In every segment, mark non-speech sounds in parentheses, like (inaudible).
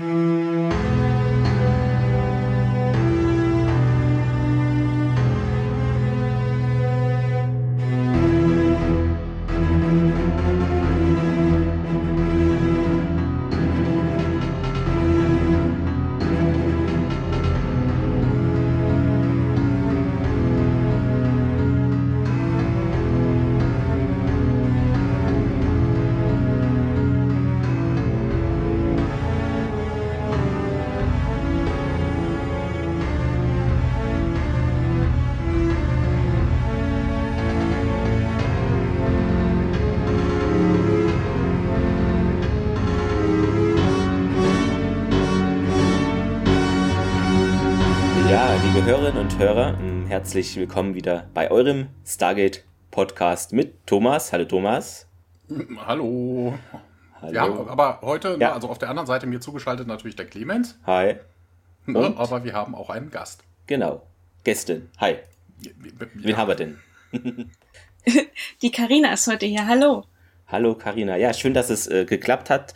liebe und Hörer, herzlich willkommen wieder bei eurem Stargate Podcast mit Thomas. Hallo Thomas. Hallo. Hallo. Ja, aber heute, ja. also auf der anderen Seite mir zugeschaltet natürlich der Clemens. Hi. Ne, aber wir haben auch einen Gast. Genau. Gästin. Hi. Ja. Wen haben wir denn? (laughs) Die Karina ist heute hier. Hallo. Hallo Karina. Ja, schön, dass es äh, geklappt hat.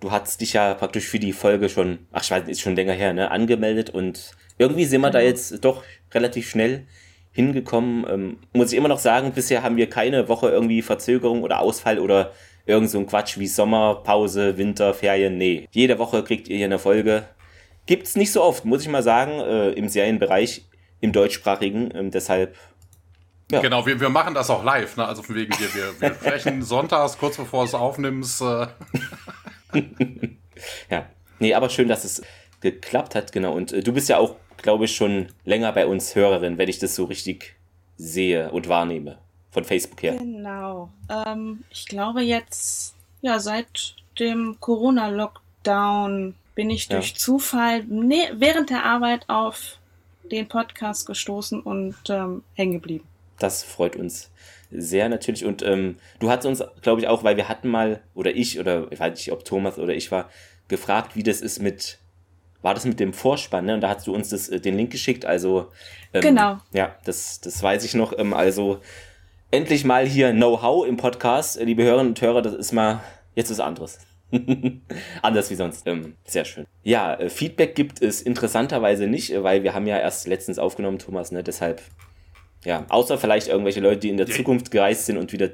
Du hast dich ja praktisch für die Folge schon, ach ich weiß, ist schon länger her, ne, angemeldet und irgendwie sind wir da genau. jetzt doch relativ schnell hingekommen. Ähm, muss ich immer noch sagen, bisher haben wir keine Woche irgendwie Verzögerung oder Ausfall oder irgend so ein Quatsch wie Sommerpause, Winter, Ferien. Nee, jede Woche kriegt ihr hier eine Folge. Gibt's nicht so oft, muss ich mal sagen, äh, im Serienbereich, im deutschsprachigen. Ähm, deshalb ja. Genau, wir, wir machen das auch live, ne? Also von wegen, wir, wir, wir (laughs) sprechen sonntags, kurz bevor es aufnimmst. Äh. (laughs) ja. Nee, aber schön, dass es geklappt hat, genau. Und äh, du bist ja auch glaube ich, schon länger bei uns Hörerin, wenn ich das so richtig sehe und wahrnehme. Von Facebook her. Genau. Ähm, ich glaube jetzt, ja, seit dem Corona-Lockdown bin ich durch ja. Zufall ne, während der Arbeit auf den Podcast gestoßen und ähm, hängen geblieben. Das freut uns sehr natürlich. Und ähm, du hast uns, glaube ich, auch, weil wir hatten mal, oder ich, oder ich weiß nicht, ob Thomas oder ich war, gefragt, wie das ist mit war das mit dem Vorspann, ne? Und da hast du uns das, äh, den Link geschickt. Also ähm, genau. Ja, das, das weiß ich noch. Ähm, also endlich mal hier Know-how im Podcast, äh, liebe Hörerinnen und Hörer. Das ist mal jetzt was anderes. (laughs) Anders wie sonst. Ähm, sehr schön. Ja, äh, Feedback gibt es interessanterweise nicht, äh, weil wir haben ja erst letztens aufgenommen, Thomas, ne? Deshalb, ja, außer vielleicht irgendwelche Leute, die in der Zukunft gereist sind und wieder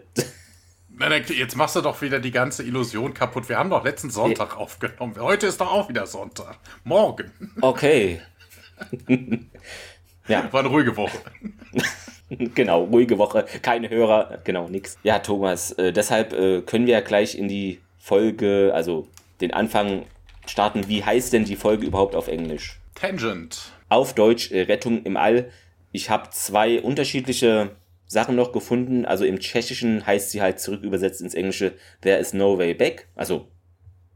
Jetzt machst du doch wieder die ganze Illusion kaputt. Wir haben doch letzten Sonntag aufgenommen. Heute ist doch auch wieder Sonntag. Morgen. Okay. (laughs) ja. War eine ruhige Woche. (laughs) genau, ruhige Woche. Keine Hörer, genau, nix. Ja, Thomas, äh, deshalb äh, können wir ja gleich in die Folge, also den Anfang starten. Wie heißt denn die Folge überhaupt auf Englisch? Tangent. Auf Deutsch äh, Rettung im All. Ich habe zwei unterschiedliche Sachen noch gefunden. Also im Tschechischen heißt sie halt zurück übersetzt ins Englische There is no way back. Also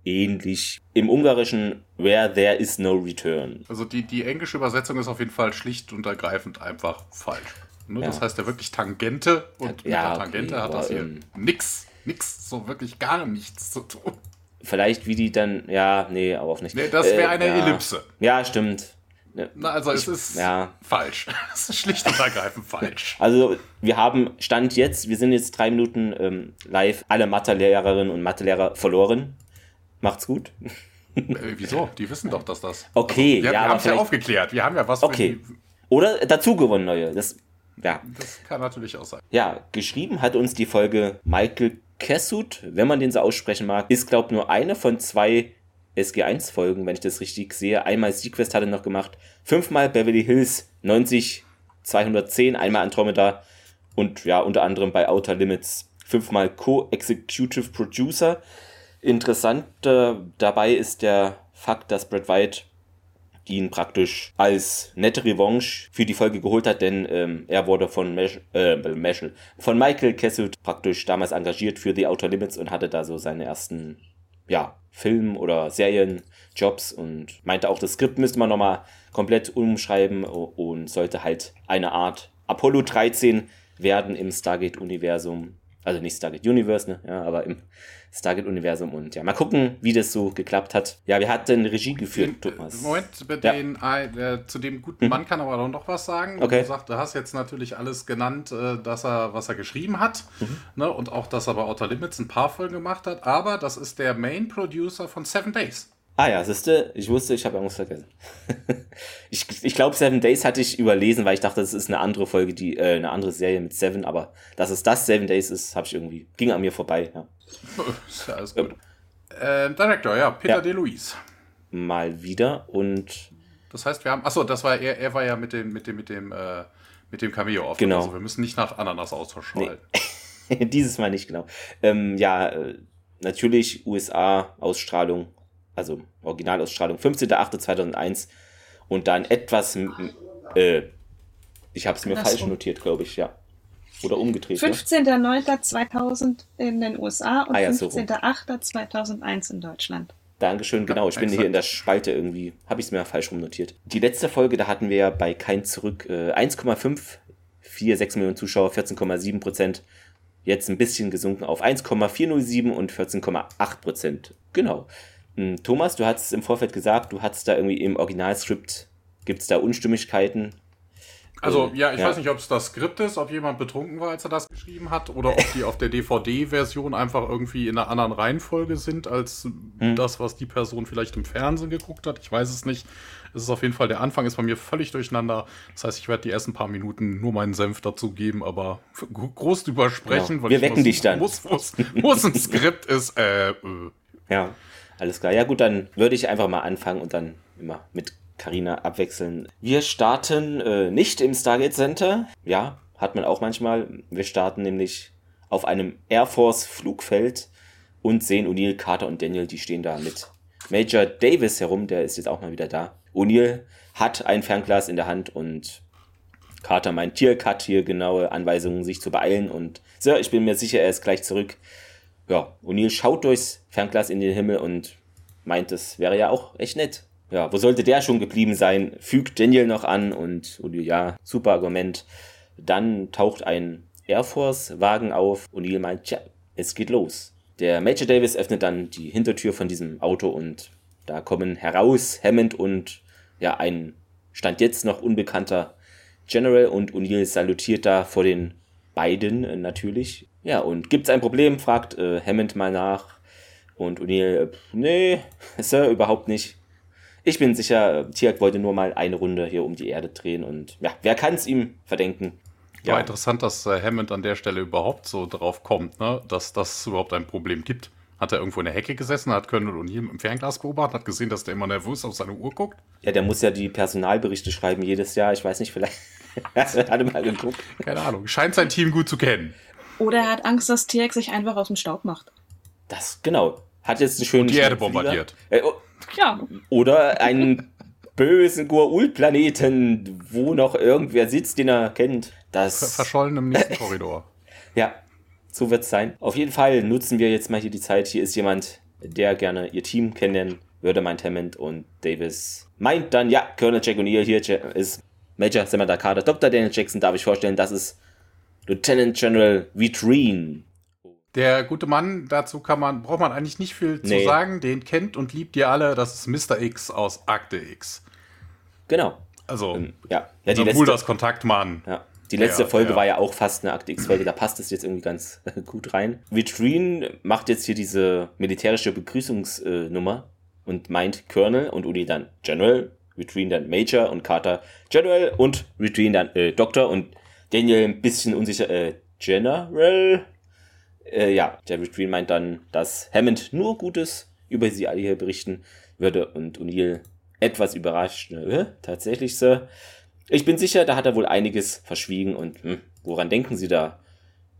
ähnlich. Im Ungarischen Where there is no return. Also die, die englische Übersetzung ist auf jeden Fall schlicht und ergreifend einfach falsch. Ne? Ja. Das heißt ja wirklich Tangente und ja, mit der Tangente okay, hat das hier ähm, nix, nix, so wirklich gar nichts zu tun. Vielleicht wie die dann, ja, nee, aber auch nicht. Nee, das wäre äh, eine ja. Ellipse. Ja, stimmt. Na, also es ist ja. falsch. (laughs) Es ist schlicht und ergreifend falsch. Also wir haben Stand jetzt, wir sind jetzt drei Minuten ähm, live, alle Mathe-Lehrerinnen und Mathelehrer verloren. Macht's gut. Äh, wieso? Die wissen doch, dass das. Okay, also, wir, ja. Wir haben es ja aufgeklärt. Wir haben ja was. Okay. Oder dazu gewonnen neue. Das, ja. Das kann natürlich auch sein. Ja, geschrieben hat uns die Folge Michael Kessut, wenn man den so aussprechen mag, ist, glaube ich, nur eine von zwei SG1-Folgen, wenn ich das richtig sehe. Einmal Sequest hat er noch gemacht, fünfmal Beverly Hills 90 210, einmal Andromeda und ja, unter anderem bei Outer Limits fünfmal Co-Executive Producer. Interessant äh, dabei ist der Fakt, dass Brad White ihn praktisch als nette Revanche für die Folge geholt hat, denn ähm, er wurde von, Mesh, äh, Meshel, von Michael Kessel praktisch damals engagiert für The Outer Limits und hatte da so seine ersten ja, Film- oder Serienjobs und meinte auch, das Skript müsste man nochmal komplett umschreiben und sollte halt eine Art Apollo 13 werden im Stargate-Universum. Also nicht Stargate Universe, ne? Ja, aber im Stargate-Universum. Und ja, mal gucken, wie das so geklappt hat. Ja, wir hatten Regie geführt, den, Thomas. Moment, bei ja. den, äh, zu dem guten mhm. Mann kann aber noch was sagen. Okay. Du, sagst, du hast jetzt natürlich alles genannt, äh, dass er, was er geschrieben hat. Mhm. Ne, und auch, dass er bei Outer Limits ein paar Folgen gemacht hat. Aber das ist der Main Producer von Seven Days. Ah ja, siehste, ich wusste, ich habe irgendwas vergessen. (laughs) ich ich glaube, Seven Days hatte ich überlesen, weil ich dachte, das ist eine andere Folge, die äh, eine andere Serie mit Seven, aber dass es das Seven Days ist, habe ich irgendwie ging an mir vorbei. Ja alles gut. Äh, Director, ja, Peter ja. DeLuise. Mal wieder und. Das heißt, wir haben. Achso, das war er, er war ja mit dem, mit dem, mit dem, äh, mit dem Cameo auf. Genau. Also wir müssen nicht nach Ananas Austausch schalten. Nee. (laughs) Dieses Mal nicht, genau. Ähm, ja, äh, natürlich USA-Ausstrahlung also Originalausstrahlung 15.08.2001 und dann etwas, äh, ich habe es mir falsch notiert, glaube ich, ja. Oder umgedreht. 15.09.2000 in den USA und ah, ja, 15.08.2001 in Deutschland. Dankeschön, genau. Ich bin hier in der Spalte irgendwie, habe ich es mir falsch rumnotiert. Die letzte Folge, da hatten wir ja bei Kein Zurück äh, 1,546 Millionen Zuschauer, 14,7 Prozent. Jetzt ein bisschen gesunken auf 1,407 und 14,8 Prozent. Genau. Hm, Thomas, du hast im Vorfeld gesagt, du hattest da irgendwie im Originalskript, gibt es da Unstimmigkeiten? Also, äh, ja, ich ja. weiß nicht, ob es das Skript ist, ob jemand betrunken war, als er das geschrieben hat, oder ob die auf der DVD-Version einfach irgendwie in einer anderen Reihenfolge sind, als hm. das, was die Person vielleicht im Fernsehen geguckt hat. Ich weiß es nicht. Es ist auf jeden Fall, der Anfang ist bei mir völlig durcheinander. Das heißt, ich werde die ersten paar Minuten nur meinen Senf dazu geben, aber groß drüber sprechen, genau. weil Wir wecken muss, dich dann. Muss, muss, muss ein Skript ist, äh, äh. Ja. Alles klar. Ja gut, dann würde ich einfach mal anfangen und dann immer mit Karina abwechseln. Wir starten äh, nicht im Stargate Center. Ja, hat man auch manchmal. Wir starten nämlich auf einem Air Force Flugfeld und sehen O'Neill, Carter und Daniel, die stehen da mit Major Davis herum, der ist jetzt auch mal wieder da. O'Neill hat ein Fernglas in der Hand und Carter meint, Tierk hat hier genaue Anweisungen, sich zu beeilen und Sir, ich bin mir sicher, er ist gleich zurück ja, O'Neill schaut durchs Fernglas in den Himmel und meint, es wäre ja auch echt nett. Ja, wo sollte der schon geblieben sein? Fügt Daniel noch an und O'Neill, ja, super Argument. Dann taucht ein Air Force-Wagen auf. O'Neill meint, tja, es geht los. Der Major Davis öffnet dann die Hintertür von diesem Auto und da kommen heraus Hammond und ja, ein Stand jetzt noch unbekannter General und O'Neill salutiert da vor den beiden äh, natürlich. Ja, und gibt's ein Problem, fragt äh, Hammond mal nach. Und O'Neill, äh, nee, (laughs) Sir, überhaupt nicht. Ich bin sicher, Tiak wollte nur mal eine Runde hier um die Erde drehen und ja, wer kann es ihm verdenken? Ja, War interessant, dass äh, Hammond an der Stelle überhaupt so drauf kommt, ne? dass das überhaupt ein Problem gibt. Hat er irgendwo in der Hecke gesessen, hat Colonel O'Neill im Fernglas beobachtet, hat gesehen, dass der immer nervös auf seine Uhr guckt? Ja, der muss ja die Personalberichte schreiben jedes Jahr. Ich weiß nicht, vielleicht (laughs) hat er mal geguckt. Keine Ahnung. Scheint sein Team gut zu kennen. Oder er hat Angst, dass Tierk sich einfach aus dem Staub macht. Das, genau. Hat jetzt einen schönen. Und die Erde bombardiert. Äh, oh, ja. Oder einen bösen Goa'uld-Planeten, wo noch irgendwer sitzt, den er kennt. Das Verschollen im nächsten Korridor. (laughs) Ja, so wird es sein. Auf jeden Fall nutzen wir jetzt mal hier die Zeit. Hier ist jemand, der gerne ihr Team kennenlernen würde, meint Hammond und Davis meint dann, ja, Colonel Jack O'Neill hier ist Major Samantha Carter. Dr. Daniel Jackson darf ich vorstellen, das ist Lieutenant General Vitrine. Der gute Mann, dazu kann man, braucht man eigentlich nicht viel nee. zu sagen. Den kennt und liebt ihr alle. Das ist Mr. X aus Akte X. Genau. Also, ähm, ja. ja die letzte, das Kontaktmann. Ja. Die letzte ja, Folge ja. war ja auch fast eine Akte X-Folge, da passt es jetzt irgendwie ganz (laughs) gut rein. Vitrine macht jetzt hier diese militärische Begrüßungsnummer und meint Colonel und Uli dann General, Vitrine dann Major und Carter General und Vitrine dann äh, Doktor und Daniel ein bisschen unsicher, äh, General? Äh, ja, Jerry Green meint dann, dass Hammond nur Gutes über sie alle hier berichten würde und O'Neill etwas überrascht. Äh, tatsächlich, Sir. Ich bin sicher, da hat er wohl einiges verschwiegen und hm, woran denken Sie da?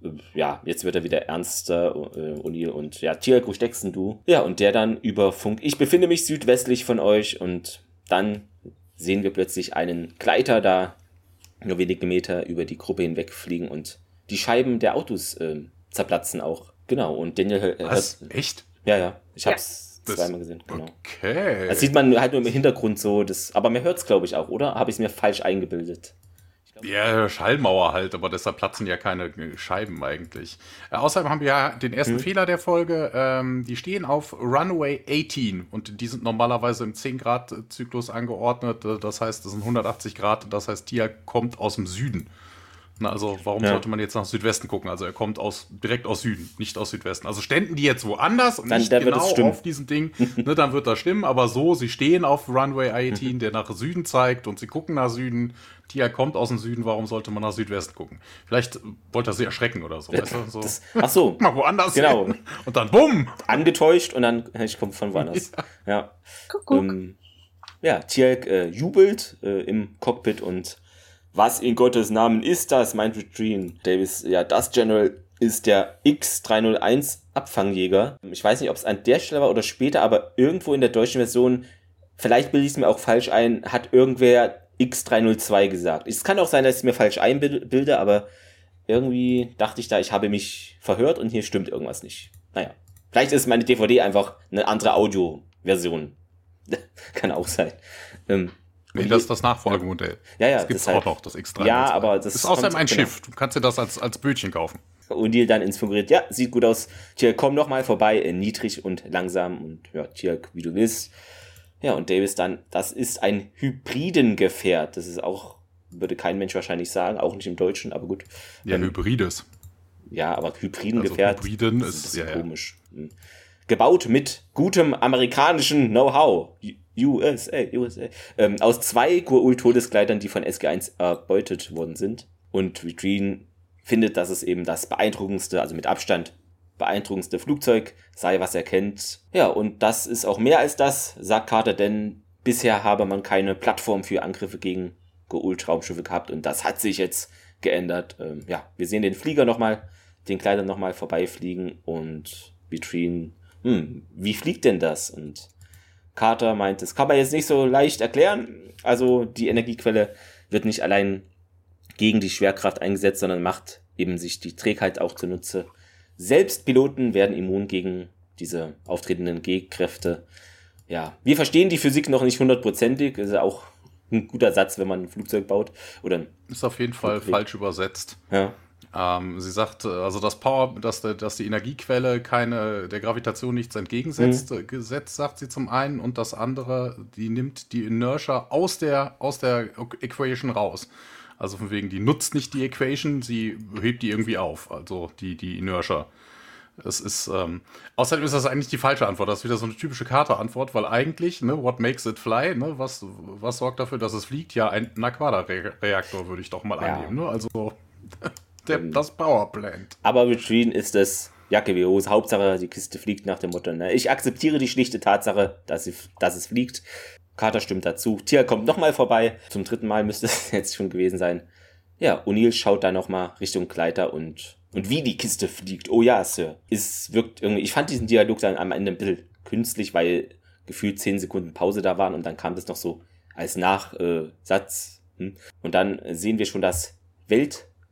Äh, ja, jetzt wird er wieder ernster, äh, O'Neill und ja, Tiago, steckst du? Ja, und der dann über Funk, ich befinde mich südwestlich von euch und dann sehen wir plötzlich einen Gleiter da nur wenige Meter über die Gruppe hinwegfliegen und die Scheiben der Autos äh, zerplatzen auch. Genau, und Daniel. Äh, Was? Hört, Echt? Ja, ja. Ich hab's ja. zweimal gesehen. Genau. Okay. Das sieht man halt nur im Hintergrund so. Das, aber man hört es, glaube ich, auch, oder? Habe ich es mir falsch eingebildet? Ja, Schallmauer halt, aber deshalb platzen ja keine Scheiben eigentlich. Äh, außerdem haben wir ja den ersten hm. Fehler der Folge. Ähm, die stehen auf Runway 18 und die sind normalerweise im 10-Grad-Zyklus angeordnet. Das heißt, das sind 180 Grad. Das heißt, Tia kommt aus dem Süden. Na, also warum ja. sollte man jetzt nach Südwesten gucken? Also er kommt aus direkt aus Süden, nicht aus Südwesten. Also ständen die jetzt woanders und dann, nicht genau auf diesem Ding, ne, dann wird das stimmen. Aber so, sie stehen auf Runway 18, der nach Süden zeigt und sie gucken nach Süden. Tia kommt aus dem Süden, warum sollte man nach Südwesten gucken? Vielleicht wollte er sie erschrecken oder so. Weißt du? so. Das, ach so. Mal woanders genau. Hin. Und dann bumm. Angetäuscht und dann, ich komme von woanders. Ja. ja. Guck, Ähm, ja, äh, jubelt äh, im Cockpit und was in Gottes Namen ist das, meint Retreen Davis. Ja, das General ist der X301 Abfangjäger. Ich weiß nicht, ob es an der Stelle war oder später, aber irgendwo in der deutschen Version, vielleicht bilde ich es mir auch falsch ein, hat irgendwer X302 gesagt. Es kann auch sein, dass ich es mir falsch einbilde, aber irgendwie dachte ich da, ich habe mich verhört und hier stimmt irgendwas nicht. Naja, vielleicht ist meine DVD einfach eine andere Audioversion. (laughs) kann auch sein. Ähm, Nee, das ist das Nachfolgemodell. Ja, ja. Das gibt es auch noch, das X3. Ja, aber das ist außerdem ein genau. Schiff. Du kannst dir das als, als Bötchen kaufen. O'Neill dann inspiriert, ja, sieht gut aus. Tjalk, komm noch mal vorbei, niedrig und langsam und ja, Tjalk, wie du willst. Ja, und Davis dann, das ist ein Hybridengefährt. Das ist auch, würde kein Mensch wahrscheinlich sagen, auch nicht im Deutschen, aber gut. Ja, ähm, Hybrides. Ja, aber Hybridengefährt. Also Hybriden ist, ist ja, komisch. Ja. Hm. Gebaut mit gutem amerikanischen Know-how. USA, USA. Ähm, aus zwei Gurul-Todeskleidern, die von SG1 erbeutet worden sind. Und Retreen findet, dass es eben das beeindruckendste, also mit Abstand beeindruckendste Flugzeug sei, was er kennt. Ja, und das ist auch mehr als das, sagt Carter, denn bisher habe man keine Plattform für Angriffe gegen Geult-Raumschiffe gehabt und das hat sich jetzt geändert. Ähm, ja, wir sehen den Flieger nochmal, den Kleider nochmal vorbeifliegen und Vitrine, hm, wie fliegt denn das? Und Carter meint, das kann man jetzt nicht so leicht erklären. Also die Energiequelle wird nicht allein gegen die Schwerkraft eingesetzt, sondern macht eben sich die Trägheit auch zunutze. Selbst Piloten werden immun gegen diese auftretenden G-Kräfte. Ja, wir verstehen die Physik noch nicht hundertprozentig. Ist ja auch ein guter Satz, wenn man ein Flugzeug baut. Oder ist auf jeden Fall falsch übersetzt. Ja. Ähm, sie sagt, äh, also das Power, dass, dass die Energiequelle keine, der Gravitation nichts entgegensetzt, mhm. gesetzt, sagt sie zum einen, und das andere, die nimmt die Inertia aus der, aus der Equation raus. Also von wegen, die nutzt nicht die Equation, sie hebt die irgendwie auf, also die, die Inertia. Es ist, ähm, außerdem ist das eigentlich die falsche Antwort. Das ist wieder so eine typische Karte-Antwort, weil eigentlich, ne, what makes it fly, ne, was, was sorgt dafür, dass es fliegt? Ja, ein Aquada-Reaktor würde ich doch mal ja. annehmen, ne? Also, (laughs) der, ähm, das Powerplant. Aber mit Green ist es Jacke wie Hose. Hauptsache, die Kiste fliegt nach dem Motto, ne? Ich akzeptiere die schlichte Tatsache, dass, sie, dass es fliegt. Carter stimmt dazu. Tia kommt nochmal vorbei. Zum dritten Mal müsste (laughs) es jetzt schon gewesen sein. Ja, O'Neill schaut da nochmal Richtung Gleiter und, und wie die Kiste fliegt. Oh ja, Sir. Es wirkt irgendwie, ich fand diesen Dialog dann am Ende ein bisschen künstlich, weil gefühlt zehn Sekunden Pause da waren und dann kam das noch so als Nachsatz. Hm. Und dann sehen wir schon das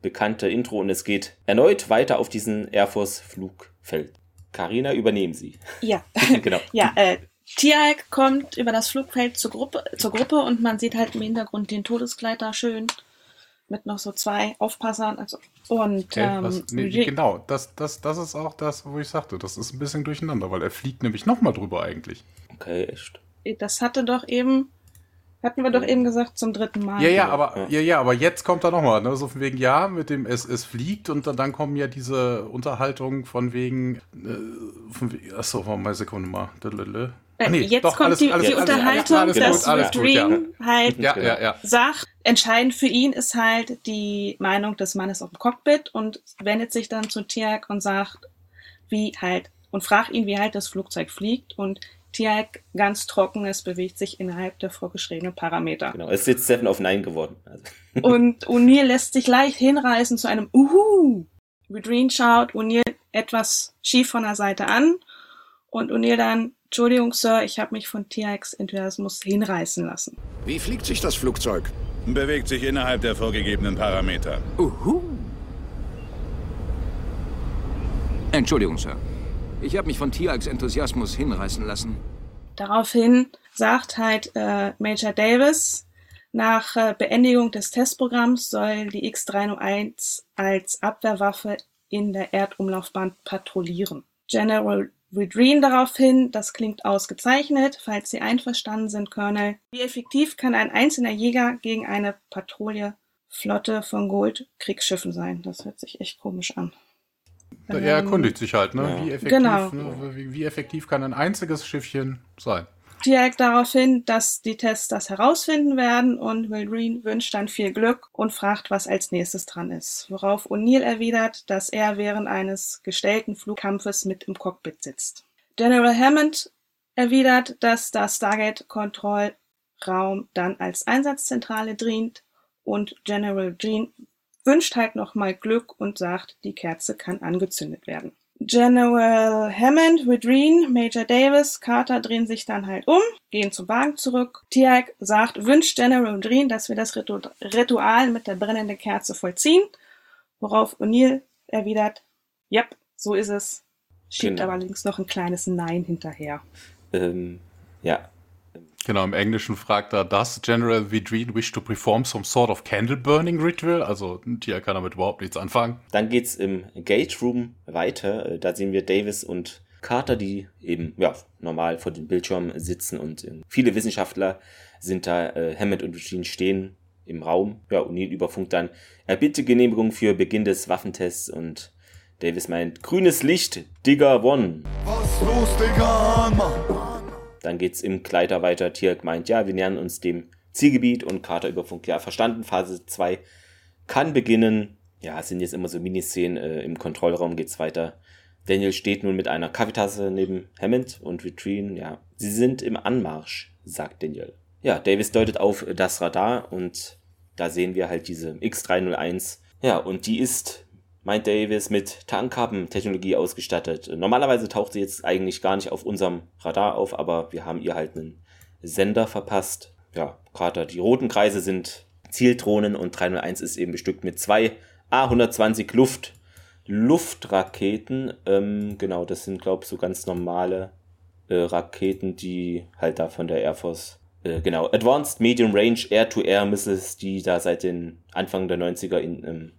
weltbekannte Intro und es geht erneut weiter auf diesen Air Force Flugfeld. Carina, übernehmen Sie. Ja, (laughs) genau. (laughs) ja, äh, Tialk kommt über das Flugfeld zur Gruppe, zur Gruppe und man sieht halt im Hintergrund den Todeskleider schön mit noch so zwei Aufpassern. Also, und äh, was, nee, genau, das, das, das ist auch das, wo ich sagte, das ist ein bisschen durcheinander, weil er fliegt nämlich nochmal drüber eigentlich. Okay, echt. Das hatte doch eben hatten wir doch eben gesagt, zum dritten Mal. Ja, ja, aber, ja. ja, aber jetzt kommt er nochmal, ne? So von wegen, ja, mit dem es, es fliegt und dann, dann kommen ja diese Unterhaltungen von wegen, äh, von wegen achso, mal Sekunde mal. Äh, nee, jetzt doch, kommt alles, die, alles, die alles, Unterhaltung, alles, dass alles Dream ja. halt ja, sagt, entscheidend für ihn ist halt die Meinung des Mannes auf dem Cockpit und wendet sich dann zu Tiag und sagt, wie halt, und fragt ihn, wie halt das Flugzeug fliegt und Tiag ganz trocken, es bewegt sich innerhalb der vorgeschriebenen Parameter. Genau, es ist jetzt 7 auf 9 geworden. Also. (laughs) und O'Neill lässt sich leicht hinreißen zu einem Uhu. Redreen schaut O'Neill etwas schief von der Seite an und O'Neill dann, Entschuldigung, Sir, ich habe mich von TX Enthusiasmus hinreißen lassen. Wie fliegt sich das Flugzeug? Bewegt sich innerhalb der vorgegebenen Parameter. Uhu. Entschuldigung, Sir. Ich habe mich von TX Enthusiasmus hinreißen lassen. Daraufhin sagt halt äh, Major Davis, nach äh, Beendigung des Testprogramms soll die X-301 als Abwehrwaffe in der Erdumlaufbahn patrouillieren. General Redreen daraufhin, das klingt ausgezeichnet, falls Sie einverstanden sind, Colonel. Wie effektiv kann ein einzelner Jäger gegen eine Patrouille Flotte von Gold-Kriegsschiffen sein. Das hört sich echt komisch an. Er erkundigt sich halt, ne? Ja. Wie, effektiv, genau. ne? Wie, wie, effektiv kann ein einziges Schiffchen sein? Direkt darauf hin, dass die Tests das herausfinden werden und Will wünscht dann viel Glück und fragt, was als nächstes dran ist. Worauf O'Neill erwidert, dass er während eines gestellten Flugkampfes mit im Cockpit sitzt. General Hammond erwidert, dass das Stargate-Kontrollraum dann als Einsatzzentrale dient und General Jean wünscht halt nochmal Glück und sagt, die Kerze kann angezündet werden. General Hammond, Widreen, Major Davis, Carter drehen sich dann halt um, gehen zum Wagen zurück. Tiag sagt, wünscht General Widreen, dass wir das Ritual mit der brennenden Kerze vollziehen, worauf O'Neill erwidert, yep, so ist es. Schiebt genau. allerdings noch ein kleines Nein hinterher. Ähm, ja, Genau, im Englischen fragt er, does General Vidrine wish to perform some sort of candle burning ritual? Also, Tia kann damit überhaupt nichts anfangen. Dann geht's im Gate Room weiter. Äh, da sehen wir Davis und Carter, die eben, ja, normal vor dem Bildschirm sitzen und äh, viele Wissenschaftler sind da, äh, Hammond und Eugene stehen im Raum. Ja, O'Neill überfunkt dann, er bitte Genehmigung für Beginn des Waffentests und Davis meint, grünes Licht, Digger One. Was los, Digger, Mann? Dann geht's im Gleiter weiter. Tirk meint, ja, wir nähern uns dem Zielgebiet und Carter überfunkt, ja, verstanden. Phase 2 kann beginnen. Ja, es sind jetzt immer so Miniszenen. Äh, Im Kontrollraum geht's weiter. Daniel steht nun mit einer Kaffeetasse neben Hammond und Vitrine. Ja, sie sind im Anmarsch, sagt Daniel. Ja, Davis deutet auf das Radar und da sehen wir halt diese X301. Ja, und die ist meint Davis, mit Tankkappen-Technologie ausgestattet. Normalerweise taucht sie jetzt eigentlich gar nicht auf unserem Radar auf, aber wir haben ihr halt einen Sender verpasst. Ja, Carter, die roten Kreise sind Zieldrohnen und 301 ist eben bestückt mit zwei A120 Luft Luftraketen. Ähm, genau, das sind, glaube ich, so ganz normale äh, Raketen, die halt da von der Air Force äh, genau, Advanced Medium Range Air-to-Air Missiles, die da seit den Anfang der 90er in, ähm,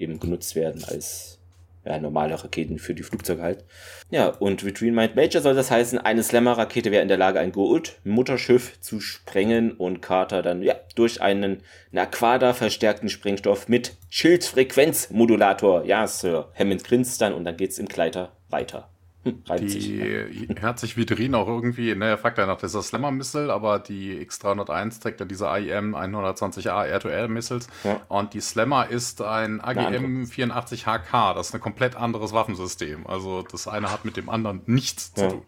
eben genutzt werden als ja, normale Raketen für die Flugzeuge halt. Ja, und Vitrine meint, Major soll das heißen, eine Slammer-Rakete wäre in der Lage, ein Gould-Mutterschiff zu sprengen und Carter dann, ja, durch einen Naquada verstärkten Sprengstoff mit Schildfrequenzmodulator. Ja, Sir. Hammond grinst dann und dann geht's im Gleiter weiter. Die hat sich Vidrin auch irgendwie, ne, er fragt ja nach dieser Slammer-Missile, aber die X301 trägt ja diese AIM 120A Air-to-Air-Missiles ja. und die Slammer ist ein AGM 84HK, das ist ein komplett anderes Waffensystem. Also das eine hat mit dem anderen nichts ja. zu tun.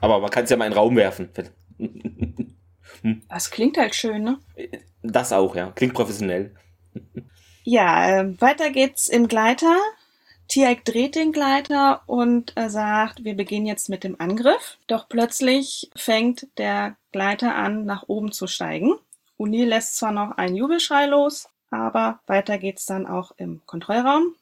Aber man kann es ja mal in den Raum werfen. hm. Das klingt halt schön, ne? Das auch, ja. Klingt professionell. ja, äh, weiter geht's im Gleiter. Tiag dreht den Gleiter und sagt, wir beginnen jetzt mit dem Angriff. Doch plötzlich fängt der Gleiter an, nach oben zu steigen. Uni lässt zwar noch einen Jubelschrei los, aber weiter geht's dann auch im Kontrollraum.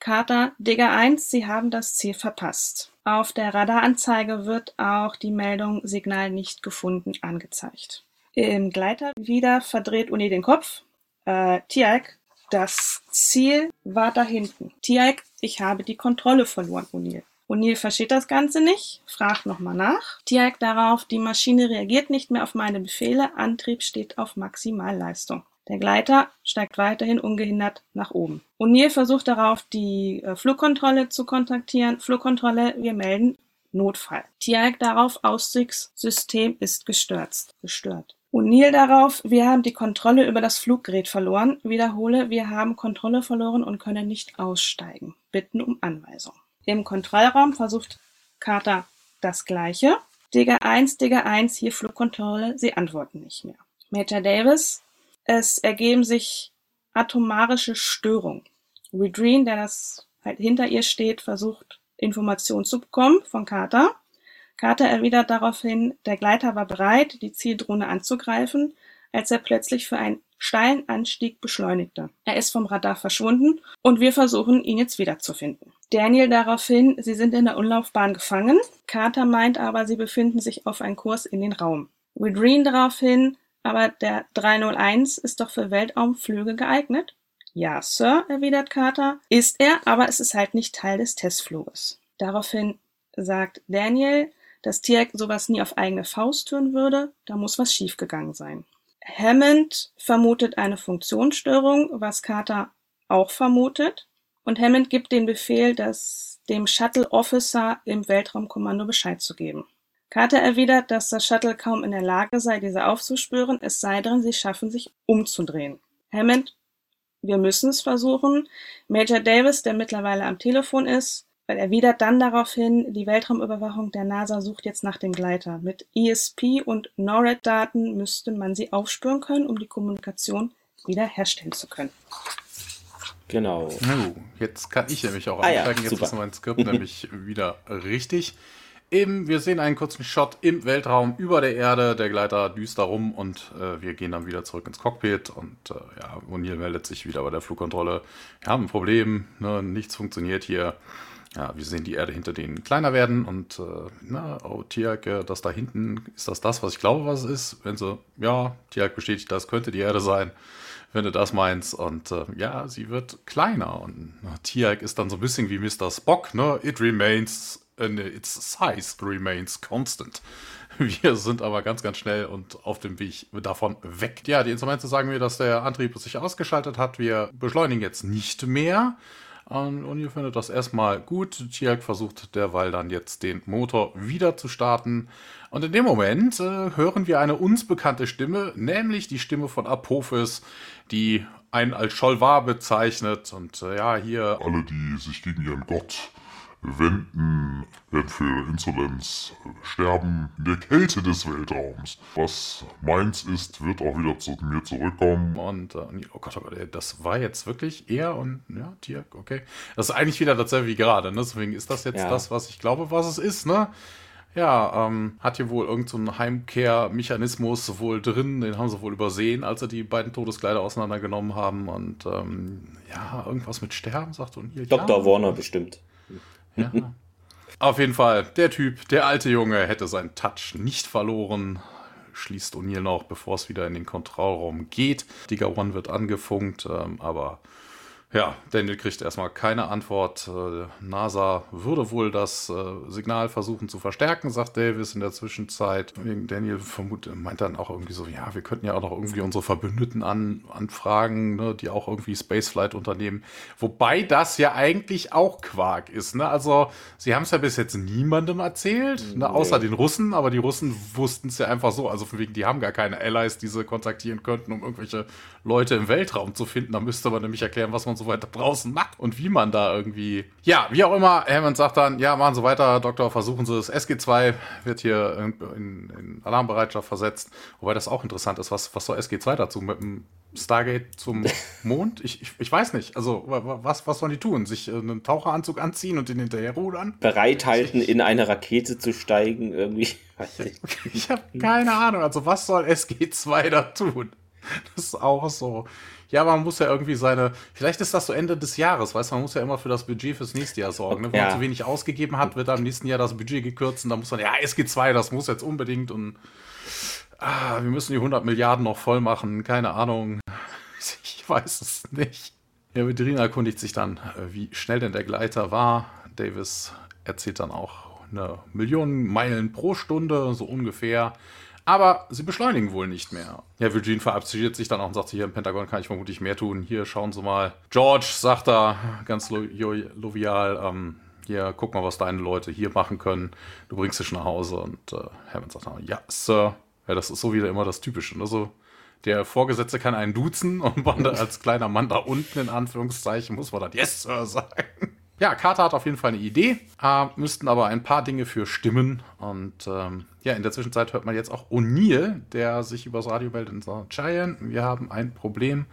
Carter, Digger 1, Sie haben das Ziel verpasst. Auf der Radaranzeige wird auch die Meldung Signal nicht gefunden angezeigt. Im Gleiter wieder verdreht Uni den Kopf. Äh, Tiag, das Ziel war da hinten. Tiaik, ich habe die Kontrolle verloren, O'Neill. O'Neill versteht das Ganze nicht, fragt nochmal nach. Tiaik darauf, die Maschine reagiert nicht mehr auf meine Befehle, Antrieb steht auf Maximalleistung. Der Gleiter steigt weiterhin ungehindert nach oben. O'Neill versucht darauf, die äh, Flugkontrolle zu kontaktieren. Flugkontrolle, wir melden Notfall. Tiaik darauf, Aussichtssystem ist gestürzt. Gestört. O'Neill darauf, wir haben die Kontrolle über das Fluggerät verloren. Wiederhole, wir haben Kontrolle verloren und können nicht aussteigen. Bitten um Anweisung. Im Kontrollraum versucht Carter das Gleiche. Digger 1, Digger 1, hier Flugkontrolle, sie antworten nicht mehr. Major Davis, es ergeben sich atomarische Störungen. Redreen, der das halt hinter ihr steht, versucht Informationen zu bekommen von Carter. Carter erwidert daraufhin, der Gleiter war bereit, die Zieldrohne anzugreifen, als er plötzlich für einen steilen Anstieg beschleunigte. Er ist vom Radar verschwunden und wir versuchen, ihn jetzt wiederzufinden. Daniel daraufhin, sie sind in der Umlaufbahn gefangen. Carter meint aber, sie befinden sich auf einem Kurs in den Raum. Widreen daraufhin, aber der 301 ist doch für Weltraumflüge geeignet? Ja, Sir, erwidert Carter. Ist er, aber es ist halt nicht Teil des Testfluges. Daraufhin sagt Daniel, dass Tierk sowas nie auf eigene Faust tun würde, da muss was schiefgegangen sein. Hammond vermutet eine Funktionsstörung, was Carter auch vermutet. Und Hammond gibt den Befehl, dass dem Shuttle Officer im Weltraumkommando Bescheid zu geben. Carter erwidert, dass das Shuttle kaum in der Lage sei, diese aufzuspüren, es sei denn, sie schaffen sich umzudrehen. Hammond, wir müssen es versuchen. Major Davis, der mittlerweile am Telefon ist, erwidert dann daraufhin, die Weltraumüberwachung der NASA sucht jetzt nach dem Gleiter. Mit ESP und NORAD-Daten müsste man sie aufspüren können, um die Kommunikation wieder herstellen zu können. Genau. Oh, jetzt kann ich nämlich auch ah, einsteigen. Ja, jetzt ist mein Skript nämlich (laughs) wieder richtig. Eben, wir sehen einen kurzen Shot im Weltraum über der Erde, der Gleiter düster rum und äh, wir gehen dann wieder zurück ins Cockpit und äh, ja, O'Neill meldet sich wieder bei der Flugkontrolle. Wir haben ein Problem, ne, nichts funktioniert hier. Ja, wir sehen die Erde hinter denen kleiner werden und äh, na, oh, Tiag, das da hinten, ist das das, was ich glaube, was es ist? Wenn sie, ja, Tiag bestätigt, das könnte die Erde sein, wenn du das meinst. Und äh, ja, sie wird kleiner und Tiag ist dann so ein bisschen wie Mr. Spock, ne? It remains and its size remains constant. (laughs) Wir sind aber ganz, ganz schnell und auf dem Weg davon weg. Ja, die Instrumente sagen mir, dass der Antrieb sich ausgeschaltet hat. Wir beschleunigen jetzt nicht mehr. Und ihr findet das erstmal gut. Tiag versucht derweil dann jetzt den Motor wieder zu starten. Und in dem Moment äh, hören wir eine uns bekannte Stimme, nämlich die Stimme von Apophis, die einen als Scholvar bezeichnet. Und äh, ja, hier. Alle, die sich gegen ihren Gott wenden, werden für Insolenz sterben in der Kälte des Weltraums. Was meins ist, wird auch wieder zu mir zurückkommen. Und, äh, oh Gott, oh Gott, das war jetzt wirklich er und, ja, Tier, okay. Das ist eigentlich wieder dasselbe wie gerade, ne? Deswegen ist das jetzt ja. das, was ich glaube, was es ist, ne? Ja, ähm, hat hier wohl irgendein so Heimkehrmechanismus wohl drin, den haben sie wohl übersehen, als sie die beiden Todeskleider auseinandergenommen haben. Und ähm, ja, irgendwas mit Sterben, sagt hier. Dr. Ja. Warner bestimmt. Auf jeden Fall, der Typ, der alte Junge, hätte seinen Touch nicht verloren. Schließt O'Neill noch, bevor es wieder in den Kontrollraum geht. Digger One wird angefunkt, ähm, aber ja, Daniel kriegt erstmal keine Antwort. Äh, NASA würde wohl das äh, Signal versuchen zu verstärken, sagt Davis in der Zwischenzeit. Daniel vermutet, meint dann auch irgendwie so, ja, wir könnten ja auch noch irgendwie unsere Verbündeten an, anfragen, ne, die auch irgendwie Spaceflight unternehmen. Wobei das ja eigentlich auch Quark ist. Ne? Also, sie haben es ja bis jetzt niemandem erzählt, ne, außer den Russen, aber die Russen wussten es ja einfach so. Also, von wegen, die haben gar keine Allies, die sie kontaktieren könnten, um irgendwelche Leute im Weltraum zu finden. Da müsste man nämlich erklären, was man und so weiter draußen macht und wie man da irgendwie. Ja, wie auch immer, Hammond sagt dann, ja, machen Sie weiter, Doktor, versuchen Sie es. SG2 wird hier in, in, in Alarmbereitschaft versetzt. Wobei das auch interessant ist, was, was soll SG2 dazu mit dem Stargate zum (laughs) Mond? Ich, ich, ich weiß nicht. Also, was, was sollen die tun? Sich äh, einen Taucheranzug anziehen und den hinterher rudern? Bereithalten, (laughs) in eine Rakete zu steigen, irgendwie. (laughs) ich habe keine Ahnung. Also, was soll SG2 da tun? (laughs) Das ist auch so ja, man muss ja irgendwie seine, vielleicht ist das so Ende des Jahres, weißt du, man muss ja immer für das Budget fürs nächste Jahr sorgen. Ne? Wenn ja. man zu wenig ausgegeben hat, wird am nächsten Jahr das Budget gekürzt und dann muss man, ja, SG2, das muss jetzt unbedingt und ah, wir müssen die 100 Milliarden noch voll machen, keine Ahnung. (laughs) Ich weiß es nicht. Ja, Vedrina erkundigt sich dann, äh, wie schnell denn der Gleiter war. Davis erzählt dann auch eine Million Meilen pro Stunde, so ungefähr. Aber sie beschleunigen wohl nicht mehr. Ja, Virgin verabschiedet sich dann auch und sagt, hier im Pentagon kann ich vermutlich mehr tun. Hier, schauen Sie mal. George sagt da ganz lo lovial, ähm, hier, guck mal, was deine Leute hier machen können. Du bringst dich nach Hause. Und äh, Hammond sagt dann, ja, Sir. Ja, das ist so wieder immer das Typische. Also, der Vorgesetzte kann einen duzen und (laughs) man als kleiner Mann da unten, in Anführungszeichen, muss man dann Yes, Sir (laughs) sagen. Ja, Carter hat auf jeden Fall eine Idee, äh, müssten aber ein paar Dinge für stimmen. Und ähm, ja, in der Zwischenzeit hört man jetzt auch O'Neill, der sich übers Radio meldet und sagt, Giant, wir haben ein Problem.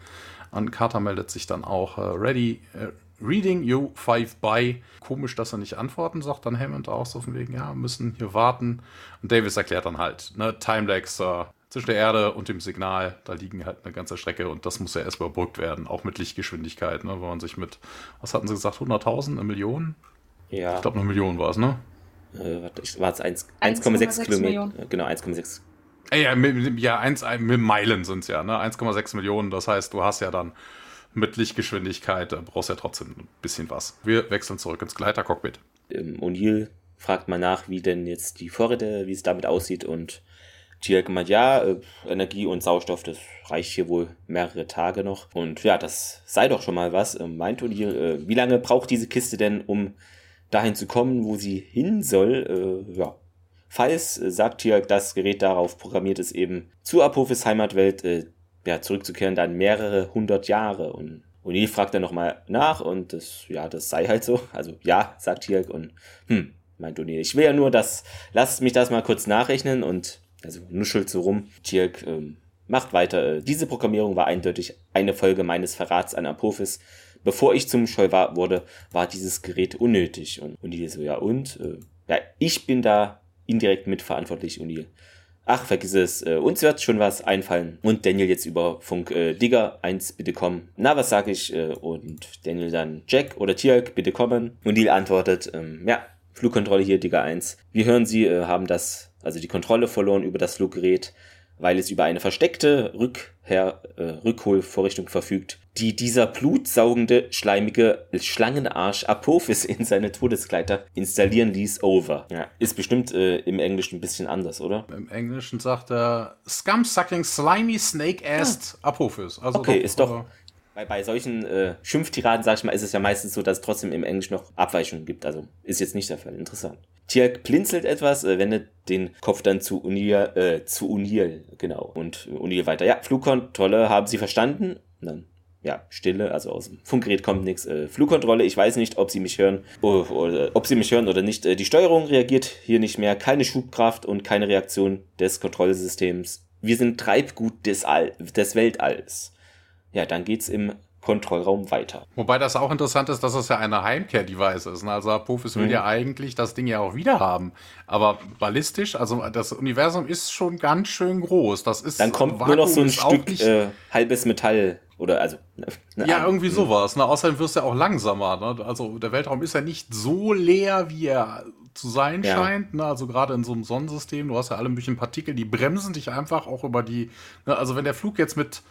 Und Carter meldet sich dann auch, äh, ready, äh, reading you five by. Komisch, dass er nicht antworten, sagt dann Hammond auch so von wegen, ja, müssen hier warten. Und Davis erklärt dann halt, ne, Time lag, Sir zwischen der Erde und dem Signal, da liegen halt eine ganze Strecke und das muss ja erst überbrückt werden, auch mit Lichtgeschwindigkeit, ne, wenn man sich mit, was hatten sie gesagt, 100.000, eine Million? Ja. Ich glaube, eine Million war es, ne? Äh, war es 1,6 Kilometer? Genau, 1,6. Ja, ja 1, mit Meilen sind es ja, ne? 1,6 Millionen, das heißt, du hast ja dann mit Lichtgeschwindigkeit, äh, brauchst ja trotzdem ein bisschen was. Wir wechseln zurück ins Gleitercockpit. Ähm, O'Neill fragt mal nach, wie denn jetzt die Vorräte, wie es damit aussieht und Tierk meint, ja, äh, Energie und Sauerstoff, das reicht hier wohl mehrere Tage noch. Und ja, das sei doch schon mal was, äh, meint O'Neill. Äh, wie lange braucht diese Kiste denn, um dahin zu kommen, wo sie hin soll? Äh, ja. Falls, sagt Tierk, das Gerät darauf programmiert ist, eben zu Apophis Heimatwelt ja, zurückzukehren, dann mehrere hundert Jahre. Und O'Neill fragt dann nochmal nach und das, ja, das sei halt so. Also ja, sagt Tierk und hm, meint O'Neill. Ich will ja nur das, lasst mich das mal kurz nachrechnen und also nuschelt so rum. Tierk ähm, macht weiter. Äh, diese Programmierung war eindeutig eine Folge meines Verrats an Apophis. Bevor ich zum Scholvar wurde, war dieses Gerät unnötig. Und, die so, ja und? Äh, ja, ich bin da indirekt mitverantwortlich und die Ach, vergiss es, äh, uns wird schon was einfallen. Und Daniel jetzt über Funk, äh, Digger, eins, bitte kommen. Na, was sag ich? Äh, und Daniel dann, Jack oder Tierk, bitte kommen. Und Neil antwortet, ähm, ja, Flugkontrolle hier, Digger 1. Wir hören Sie, äh, haben das also die Kontrolle verloren über das Fluggerät, weil es über eine versteckte Rückher, äh, Rückholvorrichtung verfügt, die dieser blutsaugende, schleimige Schlangenarsch Apophis (laughs) in seine Todeskleider installieren ließ. Over. Ja, ist bestimmt äh, im Englischen ein bisschen anders, oder? Im Englischen sagt er Scum-sucking, slimy, snake-assed ja. Apophis. Also okay, doch, ist doch... Bei, bei solchen äh, Schimpftiraden, sag ich mal, ist es ja meistens so, dass es trotzdem im Englisch noch Abweichungen gibt. Also ist jetzt nicht der Fall. Interessant. Tierk blinzelt etwas, äh, wendet den Kopf dann zu Unil, äh, zu Unil, genau. Und Unil weiter. Ja, Flugkontrolle, haben Sie verstanden? Und dann, ja, Stille, also aus dem Funkgerät kommt nichts. Äh, Flugkontrolle, ich weiß nicht, ob Sie mich hören, oder, oder, ob Sie mich hören oder nicht. Äh, die Steuerung reagiert hier nicht mehr, keine Schubkraft und keine Reaktion des Kontrollsystems. Wir sind Treibgut des, All des Weltalls. Ja, dann geht's im Kontrollraum weiter. Wobei das auch interessant ist, dass es ja eine Heimkehr-Device ist. Ne? Also Apophis will mhm. ja eigentlich das Ding ja auch wieder haben. Aber ballistisch, also das Universum ist schon ganz schön groß. Das ist Dann kommt Vakuum nur noch so ein Stück äh, halbes Metall oder also. Ne, ne ja, irgendwie mhm. sowas. Ne? Außerdem wirst du ja auch langsamer. Ne? Also der Weltraum ist ja nicht so leer, wie er zu sein ja. scheint. Ne? Also gerade in so einem Sonnensystem, du hast ja alle möglichen Partikel, die bremsen dich einfach auch über die. Ne? Also wenn der Flug jetzt mit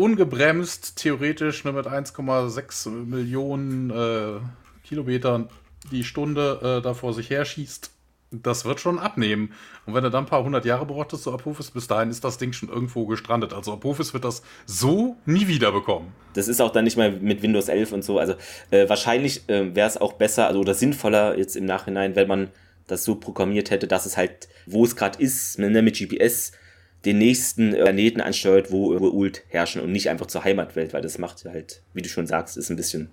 ungebremst theoretisch nur mit 1,6 Millionen äh, Kilometern die Stunde äh, da vor sich her schießt, das wird schon abnehmen. Und wenn er dann ein paar hundert Jahre brauchtest zu Apophis, bis dahin ist das Ding schon irgendwo gestrandet. Also Apophis wird das so nie wieder bekommen. Das ist auch dann nicht mal mit Windows 11 und so. Also äh, wahrscheinlich äh, wäre es auch besser also, oder sinnvoller jetzt im Nachhinein, wenn man das so programmiert hätte, dass es halt, wo es gerade ist, ne, mit GPS den nächsten Planeten ansteuert, wo Ult herrschen und nicht einfach zur Heimatwelt, weil das macht halt, wie du schon sagst, ist ein bisschen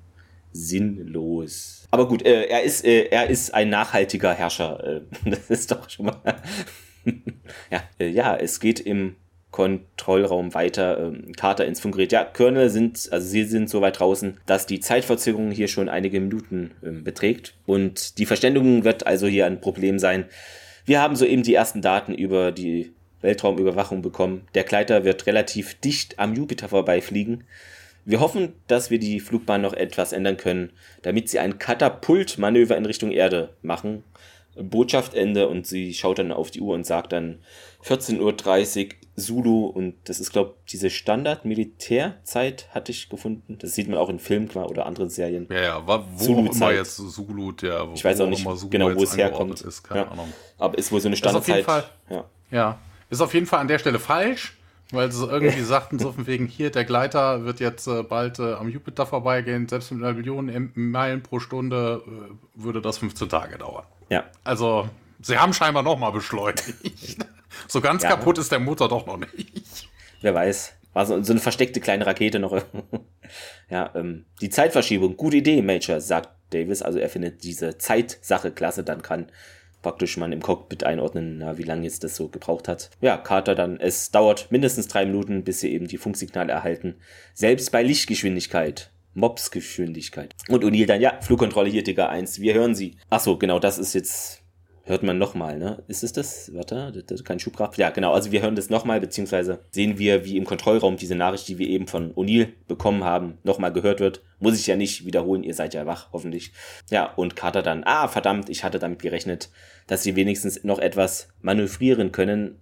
sinnlos. Aber gut, äh, er ist äh, er ist ein nachhaltiger Herrscher. Äh, (laughs) das ist doch schon mal (laughs) ja, äh, ja, es geht im Kontrollraum weiter. Ähm, Carter ins Funkgerät. Ja, Körner sind, also sie sind so weit draußen, dass die Zeitverzögerung hier schon einige Minuten ähm, beträgt. Und die Verständigung wird also hier ein Problem sein. Wir haben soeben die ersten Daten über die Weltraumüberwachung bekommen. Der Gleiter wird relativ dicht am Jupiter vorbeifliegen. Wir hoffen, dass wir die Flugbahn noch etwas ändern können, damit sie ein Katapultmanöver in Richtung Erde machen. Botschaft Ende und sie schaut dann auf die Uhr und sagt dann 14.30 Uhr Zulu und das ist, glaube ich, diese Standard-Militärzeit hatte ich gefunden. Das sieht man auch in Filmen oder anderen Serien. Ja, ja, wo Zulu auch immer jetzt Zulu, der Ich weiß auch nicht genau, wo es herkommt. Ist, keine ja. Ahnung. Aber ist wohl so eine Standardzeit. Ja. ja. Ist auf jeden Fall an der Stelle falsch, weil sie irgendwie sagten, so von wegen hier, der Gleiter wird jetzt äh, bald äh, am Jupiter vorbeigehen, selbst mit einer Million Meilen pro Stunde äh, würde das 15 Tage dauern. Ja. Also, sie haben scheinbar nochmal beschleunigt. (laughs) so ganz ja. kaputt ist der Motor doch noch nicht. Wer weiß. War so, so eine versteckte kleine Rakete noch. (laughs) ja, ähm, die Zeitverschiebung, gute Idee, Major, sagt Davis. Also er findet diese Zeitsache klasse, dann kann praktisch man im Cockpit einordnen, na, wie lange jetzt das so gebraucht hat. Ja, Carter dann, es dauert mindestens drei Minuten, bis sie eben die Funksignale erhalten. Selbst bei Lichtgeschwindigkeit. Mobsgeschwindigkeit. Und O'Neill dann, ja, Flugkontrolle hier, Digga 1, wir hören sie. Achso, genau, das ist jetzt hört man nochmal, ne? Ist es das? Warte, das ist kein Schubkraft. Ja, genau. Also wir hören das nochmal, beziehungsweise sehen wir, wie im Kontrollraum diese Nachricht, die wir eben von O'Neill bekommen haben, nochmal gehört wird. Muss ich ja nicht wiederholen, ihr seid ja wach, hoffentlich. Ja, und Carter dann, ah, verdammt, ich hatte damit gerechnet, dass sie wenigstens noch etwas manövrieren können.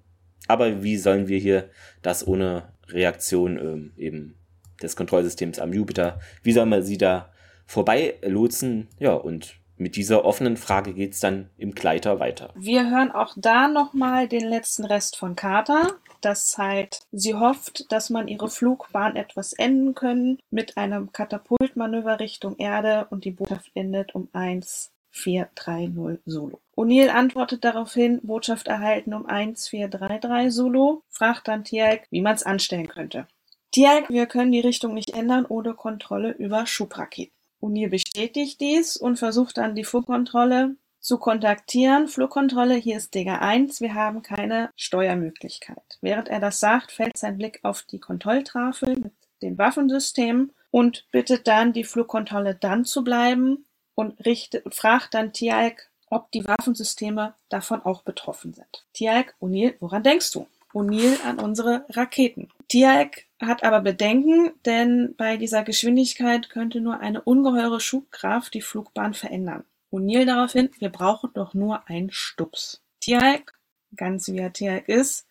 Aber wie sollen wir hier das ohne Reaktion ähm, eben des Kontrollsystems am Jupiter, wie soll man sie da vorbei lotsen? Ja, und mit dieser offenen Frage geht es dann im Gleiter weiter. Wir hören auch da nochmal den letzten Rest von Carter. Das heißt, sie hofft, dass man ihre Flugbahn etwas enden können mit einem Katapultmanöver Richtung Erde und die Botschaft endet um 1430 Solo. O'Neill antwortet daraufhin, Botschaft erhalten um 1433 Solo, fragt dann Tialk, wie man es anstellen könnte. Tialk, wir können die Richtung nicht ändern ohne Kontrolle über Schubraketen. O'Neill bestätigt dies und versucht dann die Flugkontrolle zu kontaktieren. Flugkontrolle, hier ist Digger 1, wir haben keine Steuermöglichkeit. Während er das sagt, fällt sein Blick auf die Kontrolltrafel mit den Waffensystemen und bittet dann die Flugkontrolle dann zu bleiben und richtet, fragt dann Tialk, ob die Waffensysteme davon auch betroffen sind. Tialk, O'Neill, woran denkst du? O'Neill an unsere Raketen. Tialk hat aber Bedenken, denn bei dieser Geschwindigkeit könnte nur eine ungeheure Schubkraft die Flugbahn verändern. O'Neill daraufhin, wir brauchen doch nur einen Stups. Tialk, ganz wie er Tialk ist,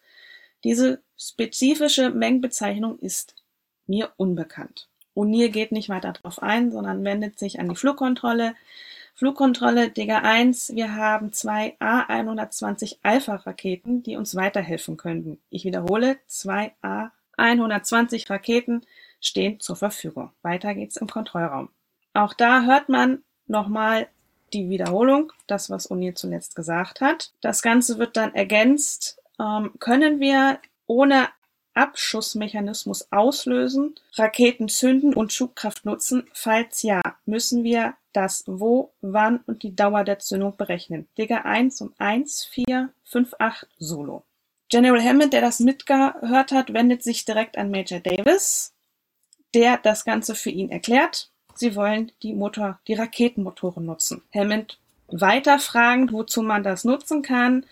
diese spezifische Mengenbezeichnung ist mir unbekannt. O'Neill geht nicht weiter darauf ein, sondern wendet sich an die Flugkontrolle. Flugkontrolle Digger 1, wir haben zwei A120 Alpha-Raketen, die uns weiterhelfen könnten. Ich wiederhole, zwei A120 Raketen stehen zur Verfügung. Weiter geht's im Kontrollraum. Auch da hört man nochmal die Wiederholung, das, was O'Neill zuletzt gesagt hat. Das Ganze wird dann ergänzt. Ähm, können wir ohne Abschussmechanismus auslösen, Raketen zünden und Schubkraft nutzen? Falls ja, müssen wir das Wo, Wann und die Dauer der Zündung berechnen. Digger 1 um 1, 4, 5, 8 Solo. General Hammond, der das mitgehört hat, wendet sich direkt an Major Davis, der das Ganze für ihn erklärt. Sie wollen die Motor, die Raketenmotoren nutzen. Hammond weiter fragend, wozu man das nutzen kann.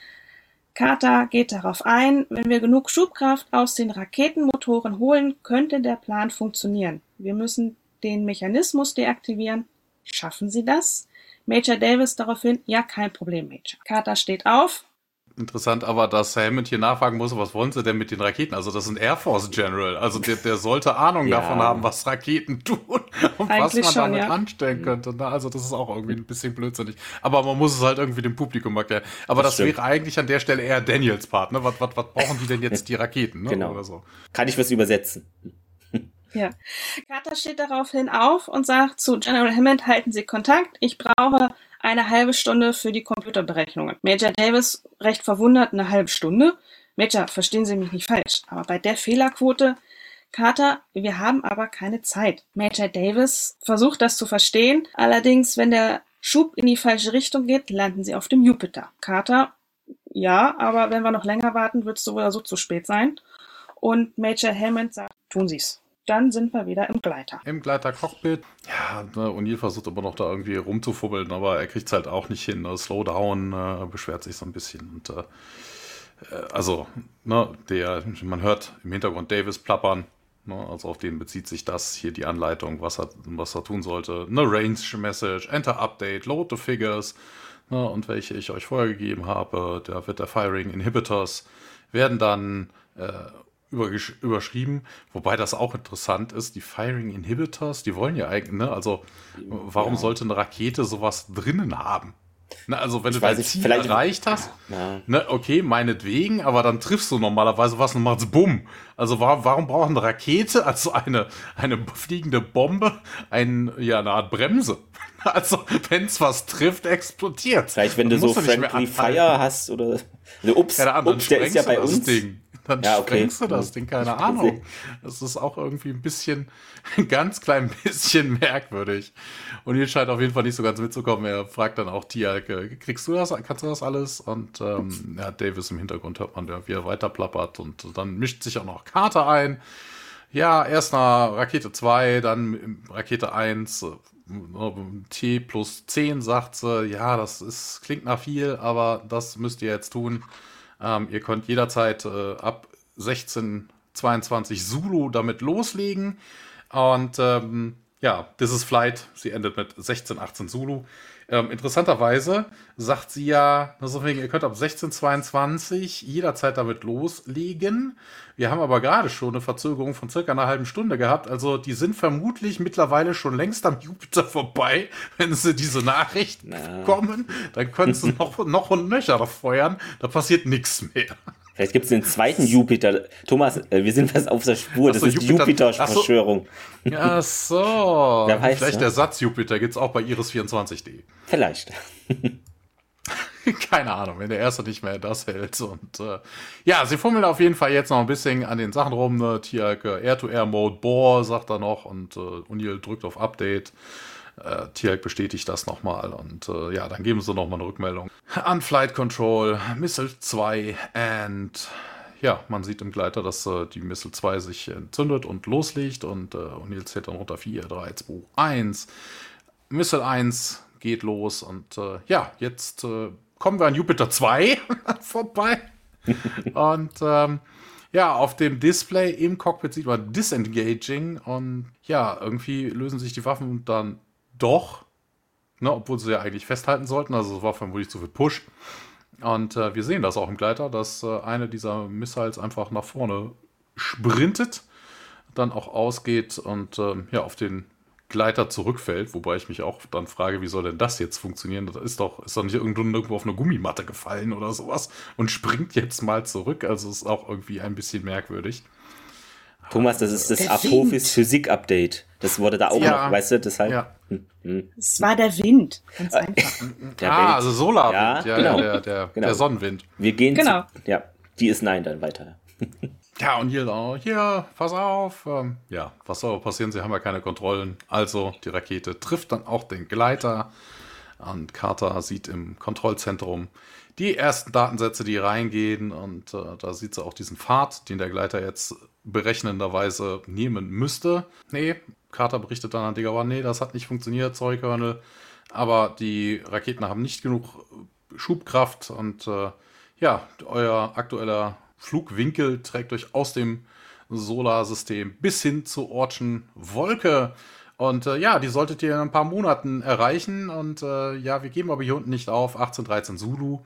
Carter geht darauf ein, wenn wir genug Schubkraft aus den Raketenmotoren holen, könnte der Plan funktionieren. Wir müssen den Mechanismus deaktivieren. Schaffen Sie das? Major Davis daraufhin, ja, kein Problem, Major. Carter steht auf, Interessant aber, dass Hammond hier nachfragen muss, was wollen sie denn mit den Raketen? Also das ist ein Air Force General. Also der, der sollte Ahnung ja. davon haben, was Raketen tun (laughs) und Eigentlich was man schon, damit ja. anstellen könnte. Also das ist auch irgendwie ein bisschen blödsinnig. Aber man muss es halt irgendwie dem Publikum erklären. Aber das, das wäre eigentlich an der Stelle eher Daniels Part. Ne? Was, was, was brauchen die denn jetzt (laughs) die Raketen? Ne? Genau. Oder so. Kann ich was übersetzen? Ja. Carter steht daraufhin auf und sagt zu General Hammond, halten Sie Kontakt. Ich brauche eine halbe Stunde für die Computerberechnungen. Major Davis recht verwundert eine halbe Stunde. Major, verstehen Sie mich nicht falsch, aber bei der Fehlerquote Carter, wir haben aber keine Zeit. Major Davis versucht das zu verstehen. Allerdings, wenn der Schub in die falsche Richtung geht, landen sie auf dem Jupiter. Carter, ja, aber wenn wir noch länger warten, wird es so oder so zu spät sein. Und Major Hammond sagt, tun Sie's dann sind wir wieder im Gleiter. Im Gleiter-Cockpit. Ja, ne, O'Neill versucht immer noch da irgendwie rumzufubbeln, aber er kriegt es halt auch nicht hin. Ne? Slowdown äh, beschwert sich so ein bisschen. Und äh, äh, also, ne, der, man hört im Hintergrund Davis plappern. Ne? Also auf den bezieht sich das hier die Anleitung, was er, was er tun sollte. Eine Range Message, Enter Update, Load the Figures. Ne? Und welche ich euch vorher gegeben habe, da wird der Firing Inhibitors werden dann äh, überschrieben, wobei das auch interessant ist. Die Firing Inhibitors, die wollen ja eigentlich, ne? Also, warum ja. sollte eine Rakete sowas drinnen haben? Na, also, wenn ich du dein Ziel vielleicht erreicht hast, ja. ne, okay, meinetwegen, aber dann triffst du normalerweise was und machst Bumm. Also, warum, warum braucht eine Rakete, also eine, eine fliegende Bombe, ein, ja, eine Art Bremse? (laughs) Also, wenn es was trifft, explodiert. Vielleicht, wenn du so Friendly Fire hast oder. Also, ups, ja, ups der ist ja bei uns. Ding dann ja, okay. sprengst du das Ding, keine Ahnung. Das ist auch irgendwie ein bisschen, ein (laughs) ganz klein bisschen merkwürdig. Und hier scheint auf jeden Fall nicht so ganz mitzukommen. Er fragt dann auch Tia, kriegst du das, kannst du das alles? Und ähm, ja, Davis im Hintergrund hört man, wie er weiter plappert und dann mischt sich auch noch Carter ein. Ja, erst nach Rakete 2, dann Rakete 1, äh, T plus 10 sagt sie, ja, das ist, klingt nach viel, aber das müsst ihr jetzt tun. Ähm, ihr könnt jederzeit äh, ab 16, 22 Zulu damit loslegen. Und ähm, ja, This is Flight. Sie endet mit 16, 18 Zulu. Ähm, interessanterweise sagt sie ja, also wegen, ihr könnt ab 16.22 jederzeit damit loslegen. Wir haben aber gerade schon eine Verzögerung von circa einer halben Stunde gehabt. Also die sind vermutlich mittlerweile schon längst am Jupiter vorbei, (laughs) wenn sie diese Nachricht bekommen. Dann können sie (laughs) noch, noch und nöcher feuern. Da passiert nichts mehr. Vielleicht gibt es den zweiten (laughs) Jupiter. Thomas, äh, wir sind fast auf der Spur. Das so, ist Jupiter, die Jupiter-Verschwörung. Ach so. (laughs) Wer weiß, Vielleicht ne? der Satz Jupiter gibt es auch bei Iris24D. Vielleicht. (laughs) Keine Ahnung, wenn der erste nicht mehr das hält. Und äh, ja, sie fummeln auf jeden Fall jetzt noch ein bisschen an den Sachen rum. Ne? Air-to-Air-Mode, Bohr, sagt er noch. Und äh, O'Neill drückt auf Update. Äh, Tiag bestätigt das nochmal und äh, ja, dann geben sie nochmal eine Rückmeldung. An Flight Control, Missile 2 und ja, man sieht im Gleiter, dass äh, die Missile 2 sich entzündet und loslegt und äh, O'Neill zählt dann runter 4, 3, 2, 1. Missile 1 geht los und äh, ja, jetzt äh, kommen wir an Jupiter 2 (laughs) vorbei und ähm, ja, auf dem Display im Cockpit sieht man Disengaging und ja, irgendwie lösen sich die Waffen dann doch, ne, obwohl sie ja eigentlich festhalten sollten. Also es war vermutlich zu viel Push. Und äh, wir sehen das auch im Gleiter, dass äh, eine dieser Missiles einfach nach vorne sprintet, dann auch ausgeht und äh, ja, auf den Gleiter zurückfällt, wobei ich mich auch dann frage, wie soll denn das jetzt funktionieren? Das ist doch, ist doch nicht irgendwo, auf eine Gummimatte gefallen oder sowas und springt jetzt mal zurück. Also ist auch irgendwie ein bisschen merkwürdig. Thomas, das ist das Apophis Physik Update. Das wurde da auch ja. noch, weißt du, deshalb. Ja. Hm, hm. Es war der Wind, ganz einfach. (laughs) Der ah, also Solarwind, ja, ja, genau. der, der, genau. der Sonnenwind. Wir gehen genau. Zu, ja, die ist nein dann weiter. (laughs) ja, und hier, oh, hier, pass auf. Ähm, ja, was soll passieren? Sie haben ja keine Kontrollen. Also, die Rakete trifft dann auch den Gleiter. Und Carter sieht im Kontrollzentrum die ersten Datensätze, die reingehen. Und äh, da sieht sie auch diesen Pfad, den der Gleiter jetzt berechnenderweise nehmen müsste. Nee, Carter berichtet dann an Digger nee, das hat nicht funktioniert, sorry. Aber die Raketen haben nicht genug Schubkraft und äh, ja, euer aktueller Flugwinkel trägt euch aus dem Solarsystem bis hin zur Ortschen Wolke. Und äh, ja, die solltet ihr in ein paar Monaten erreichen. Und äh, ja, wir geben aber hier unten nicht auf. 1813 Zulu.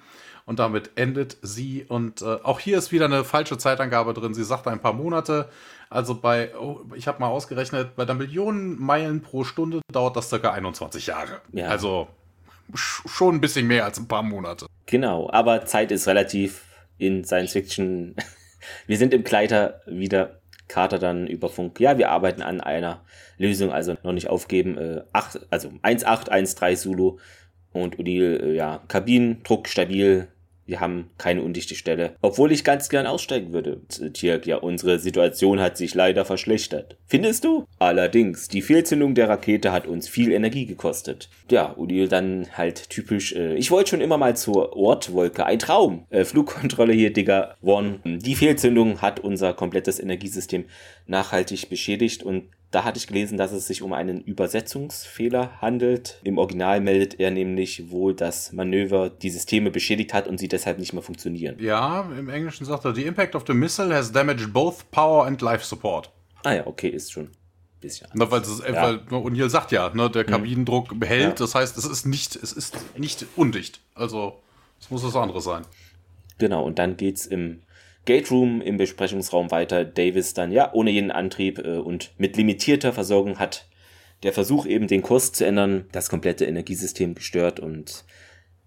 Und damit endet sie. Und äh, auch hier ist wieder eine falsche Zeitangabe drin. Sie sagt ein paar Monate. Also bei, oh, ich habe mal ausgerechnet, bei der Millionen Meilen pro Stunde dauert das circa 21 Jahre. Ja. Also schon ein bisschen mehr als ein paar Monate. Genau, aber Zeit ist relativ in Science Fiction. (laughs) wir sind im Kleider wieder. Carter dann über Funk. Ja, wir arbeiten an einer Lösung, also noch nicht aufgeben. Äh, 8, also 1.813 Sulu und Odil, äh, ja, Kabinendruck stabil, wir haben keine undichte Stelle. Obwohl ich ganz gern aussteigen würde. Tirk, ja, unsere Situation hat sich leider verschlechtert. Findest du? Allerdings, die Fehlzündung der Rakete hat uns viel Energie gekostet. Ja, Udil dann halt typisch, äh, ich wollte schon immer mal zur Ortwolke. Ein Traum. Äh, Flugkontrolle hier, Digga. One. Die Fehlzündung hat unser komplettes Energiesystem nachhaltig beschädigt und da hatte ich gelesen, dass es sich um einen Übersetzungsfehler handelt. Im Original meldet er nämlich wohl, dass Manöver die Systeme beschädigt hat und sie deshalb nicht mehr funktionieren. Ja, im Englischen sagt er, the impact of the missile has damaged both power and life support. Ah ja, okay, ist schon. Bisschen Na, weil, es, ja. weil O'Neill sagt ja, ne, der mhm. Kabinendruck hm. behält, ja. das heißt, es ist nicht, es ist nicht undicht. Also, es muss was anderes sein. Genau, und dann geht's im Gate Room im Besprechungsraum weiter. Davis dann ja ohne jeden Antrieb äh, und mit limitierter Versorgung hat der Versuch eben den Kurs zu ändern, das komplette Energiesystem gestört und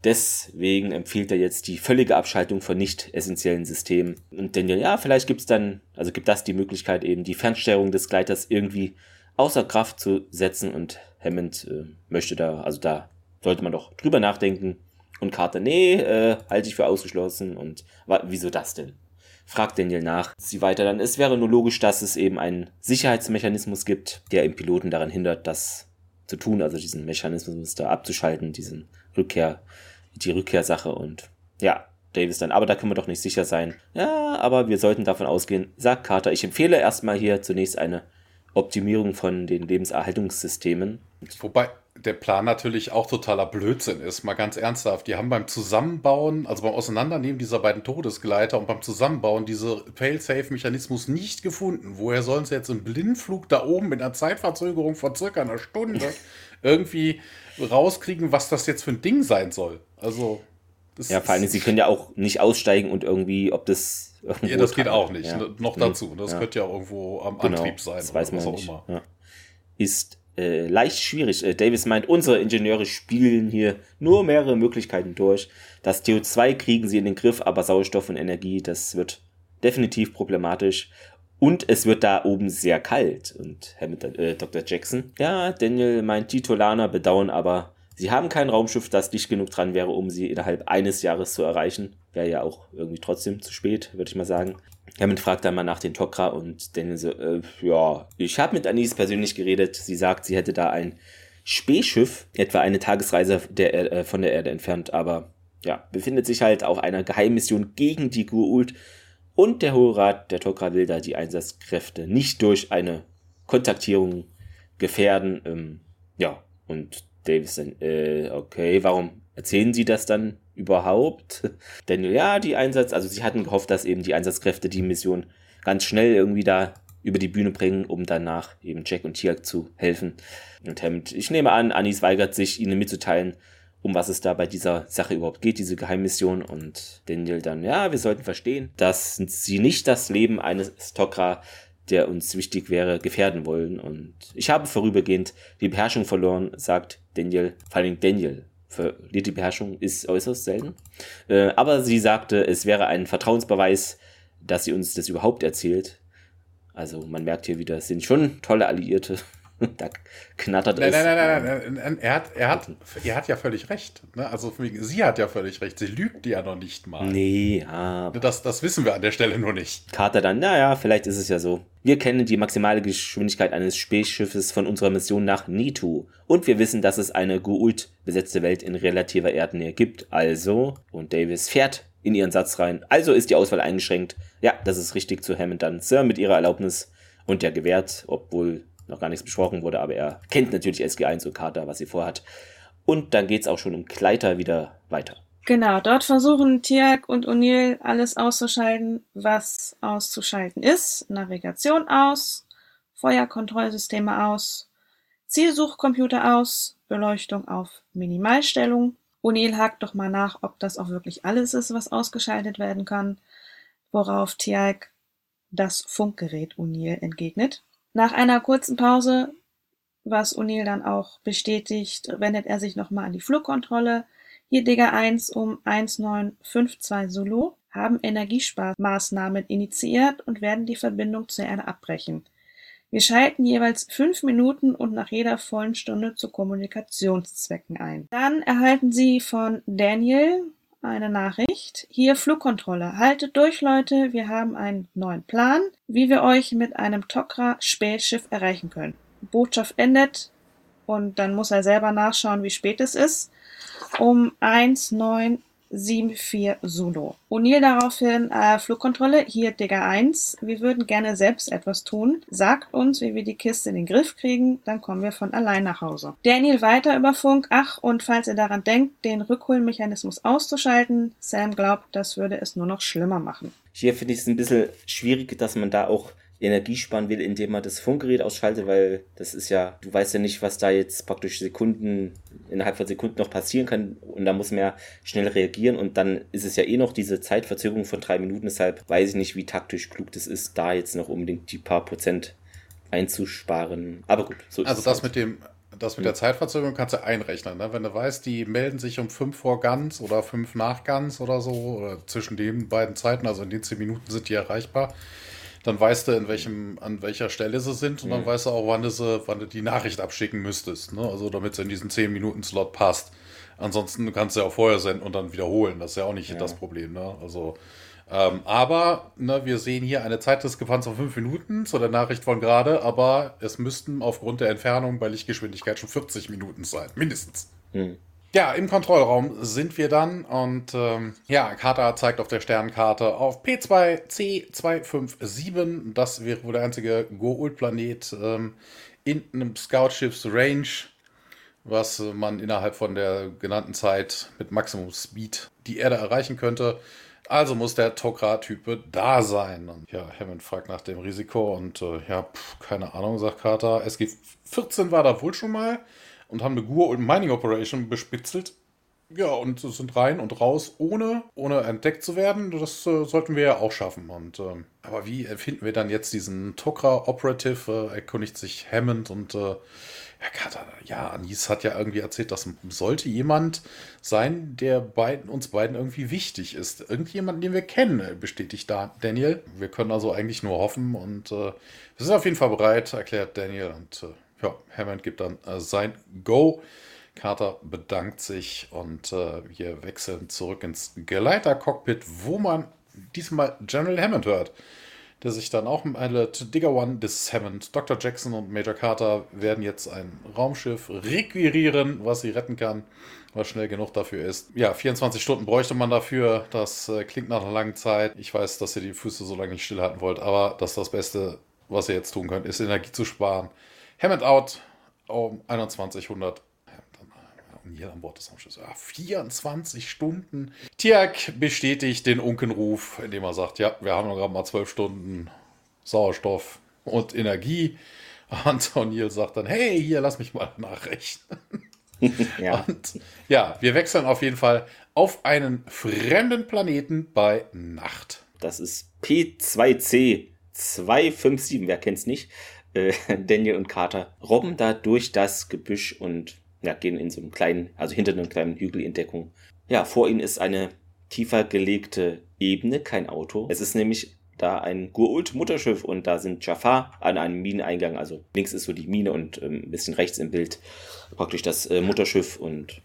deswegen empfiehlt er jetzt die völlige Abschaltung von nicht essentiellen Systemen. Und Daniel, ja, vielleicht gibt's dann, also gibt das die Möglichkeit eben die Fernsteuerung des Gleiters irgendwie außer Kraft zu setzen und Hammond äh, möchte da, also da sollte man doch drüber nachdenken. Und Carter, nee, äh, halte ich für ausgeschlossen und wieso das denn? Fragt Daniel nach. Sie weiter dann, es wäre nur logisch, dass es eben einen Sicherheitsmechanismus gibt, der im Piloten daran hindert, das zu tun, also diesen Mechanismus da abzuschalten, diesen Rückkehr, die Rückkehrsache und ja, Davis dann, aber da können wir doch nicht sicher sein. Ja, aber wir sollten davon ausgehen, sagt Carter, ich empfehle erstmal hier zunächst eine Optimierung von den Lebenserhaltungssystemen. Wobei, der Plan natürlich auch totaler Blödsinn ist, mal ganz ernsthaft. Die haben beim Zusammenbauen, also beim Auseinandernehmen dieser beiden Todesgleiter und beim Zusammenbauen diese Fail-Safe-Mechanismus nicht gefunden. Woher sollen sie jetzt im Blindflug da oben mit einer Zeitverzögerung von circa einer Stunde (laughs) irgendwie rauskriegen, was das jetzt für ein Ding sein soll? Also. ja, vor allem, sie können ja auch nicht aussteigen und irgendwie, ob das. Ja, das geht auch nicht. Ja. Noch dazu. Das ja. könnte ja irgendwo am genau, Antrieb sein. Das weiß man was auch nicht. immer. Ja. Ist äh, leicht schwierig. Äh, Davis meint, unsere Ingenieure spielen hier nur mehrere Möglichkeiten durch. Das CO2 kriegen sie in den Griff, aber Sauerstoff und Energie, das wird definitiv problematisch. Und es wird da oben sehr kalt. Und Hamilton, äh, Dr. Jackson, ja, Daniel meint, die Tolaner bedauern aber, sie haben kein Raumschiff, das dicht genug dran wäre, um sie innerhalb eines Jahres zu erreichen. Wäre ja auch irgendwie trotzdem zu spät, würde ich mal sagen. Hammond fragt dann mal nach den Tok'ra und Daniel so, äh, ja, ich habe mit Anis persönlich geredet. Sie sagt, sie hätte da ein Spähschiff, etwa eine Tagesreise der, äh, von der Erde entfernt, aber ja, befindet sich halt auf einer Geheimmission gegen die Gu'uld und der Hohe Rat der Tok'ra will da die Einsatzkräfte nicht durch eine Kontaktierung gefährden. Ähm, ja, und Davis dann, äh, okay, warum erzählen Sie das dann überhaupt? (laughs) Denn ja, die Einsatz, also sie hatten gehofft, dass eben die Einsatzkräfte die Mission ganz schnell irgendwie da über die Bühne bringen, um danach eben Jack und Tiak zu helfen. Und Hammond, ich nehme an, Anis weigert sich, ihnen mitzuteilen, um was es da bei dieser Sache überhaupt geht, diese Geheimmission. Und Daniel dann, ja, wir sollten verstehen, dass sie nicht das Leben eines Stokra, der uns wichtig wäre, gefährden wollen. Und ich habe vorübergehend die Beherrschung verloren, sagt Daniel, vor allem Daniel verliert die Beherrschung, ist äußerst selten. Äh, aber sie sagte, es wäre ein Vertrauensbeweis, dass sie uns das überhaupt erzählt. Also man merkt hier wieder, es sind schon tolle Alliierte. Da knattert nein, es. Nein, nein, nein, nein, Er, hat, er, hat, er hat ja völlig recht. Ne? Also sie hat ja völlig recht. Sie lügt ja noch nicht mal. Nee, ja. Das, das wissen wir an der Stelle nur nicht. Carter dann, naja, vielleicht ist es ja so. Wir kennen die maximale Geschwindigkeit eines Spähschiffes von unserer Mission nach Nitu. Und wir wissen, dass es eine Guult besetzte Welt in relativer Erdnähe gibt. Also, und Davis fährt in ihren Satz rein. Also ist die Auswahl eingeschränkt. Ja, das ist richtig zu Hammond dann. Sir, mit ihrer Erlaubnis und der gewährt, obwohl noch gar nichts besprochen wurde, aber er kennt natürlich SG1 und Carter, was sie vorhat. Und dann geht es auch schon im Kleiter wieder weiter. Genau, dort versuchen Tiag und O'Neill alles auszuschalten, was auszuschalten ist. Navigation aus, Feuerkontrollsysteme aus, Zielsuchcomputer aus, Beleuchtung auf Minimalstellung. O'Neill hakt doch mal nach, ob das auch wirklich alles ist, was ausgeschaltet werden kann, worauf Tiag das Funkgerät O'Neill entgegnet. Nach einer kurzen Pause, was O'Neill dann auch bestätigt, wendet er sich nochmal an die Flugkontrolle. Hier Digger 1 um 1952 Solo haben Energiesparmaßnahmen initiiert und werden die Verbindung zur Erde abbrechen. Wir schalten jeweils fünf Minuten und nach jeder vollen Stunde zu Kommunikationszwecken ein. Dann erhalten Sie von Daniel eine Nachricht. Hier Flugkontrolle. Haltet durch, Leute. Wir haben einen neuen Plan, wie wir euch mit einem Tok'ra-Spätschiff erreichen können. Botschaft endet und dann muss er selber nachschauen, wie spät es ist. Um 1, 9, 7-4 Solo. O'Neill daraufhin, äh, Flugkontrolle, hier Digger 1, wir würden gerne selbst etwas tun. Sagt uns, wie wir die Kiste in den Griff kriegen, dann kommen wir von allein nach Hause. Daniel weiter über Funk, ach, und falls ihr daran denkt, den Rückholmechanismus auszuschalten, Sam glaubt, das würde es nur noch schlimmer machen. Hier finde ich es ein bisschen schwierig, dass man da auch Energie sparen will, indem man das Funkgerät ausschaltet, weil das ist ja, du weißt ja nicht, was da jetzt praktisch Sekunden, innerhalb von Sekunden noch passieren kann und da muss man ja schnell reagieren und dann ist es ja eh noch diese Zeitverzögerung von drei Minuten, deshalb weiß ich nicht, wie taktisch klug das ist, da jetzt noch unbedingt die paar Prozent einzusparen. Aber gut, so ist Also das halt. mit dem, das mit der Zeitverzögerung kannst du einrechnen. Ne? Wenn du weißt, die melden sich um fünf vor ganz oder fünf nach ganz oder so, oder zwischen den beiden Zeiten, also in den zehn Minuten sind die erreichbar, dann weißt du, in welchem, an welcher Stelle sie sind und mhm. dann weißt du auch, wann du, sie, wann du die Nachricht abschicken müsstest. Ne? Also damit es in diesen 10-Minuten-Slot passt. Ansonsten kannst du ja auch vorher senden und dann wiederholen. Das ist ja auch nicht ja. das Problem. Ne? Also, ähm, aber ne, wir sehen hier eine Zeitdiskrepanz von 5 Minuten zu der Nachricht von gerade, aber es müssten aufgrund der Entfernung bei Lichtgeschwindigkeit schon 40 Minuten sein. Mindestens. Mhm. Ja, im Kontrollraum sind wir dann und ähm, ja, Carter zeigt auf der Sternkarte auf P2C257. Das wäre wohl der einzige Goa'uld-Planet ähm, in einem Scoutschiffs Range. was man innerhalb von der genannten Zeit mit Maximum Speed die Erde erreichen könnte. Also muss der Tokra-Type da sein. Und ja, Hammond fragt nach dem Risiko und äh, ja, pff, keine Ahnung, sagt Carter. SG-14 war da wohl schon mal und haben eine Gur- und Mining Operation bespitzelt. Ja, und sind rein und raus, ohne, ohne entdeckt zu werden. Das äh, sollten wir ja auch schaffen. Und, äh, aber wie finden wir dann jetzt diesen Tokra-Operative? Äh, erkundigt sich Hammond und äh, ja, Anis hat ja irgendwie erzählt, dass sollte jemand sein, der beiden, uns beiden irgendwie wichtig ist. Irgendjemand, den wir kennen, bestätigt da Daniel. Wir können also eigentlich nur hoffen und äh, wir sind auf jeden Fall bereit, erklärt Daniel. Und äh, ja, Hammond gibt dann äh, sein Go. Carter bedankt sich und äh, wir wechseln zurück ins Geleitercockpit, wo man diesmal General Hammond hört der sich dann auch meldet. Digger One, this Hammond, Dr. Jackson und Major Carter werden jetzt ein Raumschiff requirieren, was sie retten kann, was schnell genug dafür ist. Ja, 24 Stunden bräuchte man dafür. Das äh, klingt nach einer langen Zeit. Ich weiß, dass ihr die Füße so lange nicht stillhalten wollt, aber das ist das Beste, was ihr jetzt tun könnt, ist Energie zu sparen. Hammond out um 2100 hier an Bord des Raumschiffs. Ja, 24 Stunden. Tiak bestätigt den Unkenruf, indem er sagt, ja, wir haben noch gerade mal 12 Stunden Sauerstoff und Energie. (laughs) Und O'Neill sagt dann, hey, hier, lass mich mal nachrechnen. (laughs) ja. Und ja, wir wechseln auf jeden Fall auf einen fremden Planeten bei Nacht. Das ist P2C 257, wer kennt's nicht? Äh, (laughs) Daniel und Carter robben da durch das Gebüsch und ja, gehen in so einem kleinen, also hinter einem kleinen Hügel in Deckung. Ja, vor ihnen ist eine tiefer gelegte Ebene, kein Auto. Es ist nämlich da ein Gurult-Mutterschiff und da sind Jafar an einem Mineneingang. Also links ist so die Mine und ähm, ein bisschen rechts im Bild praktisch das äh, Mutterschiff und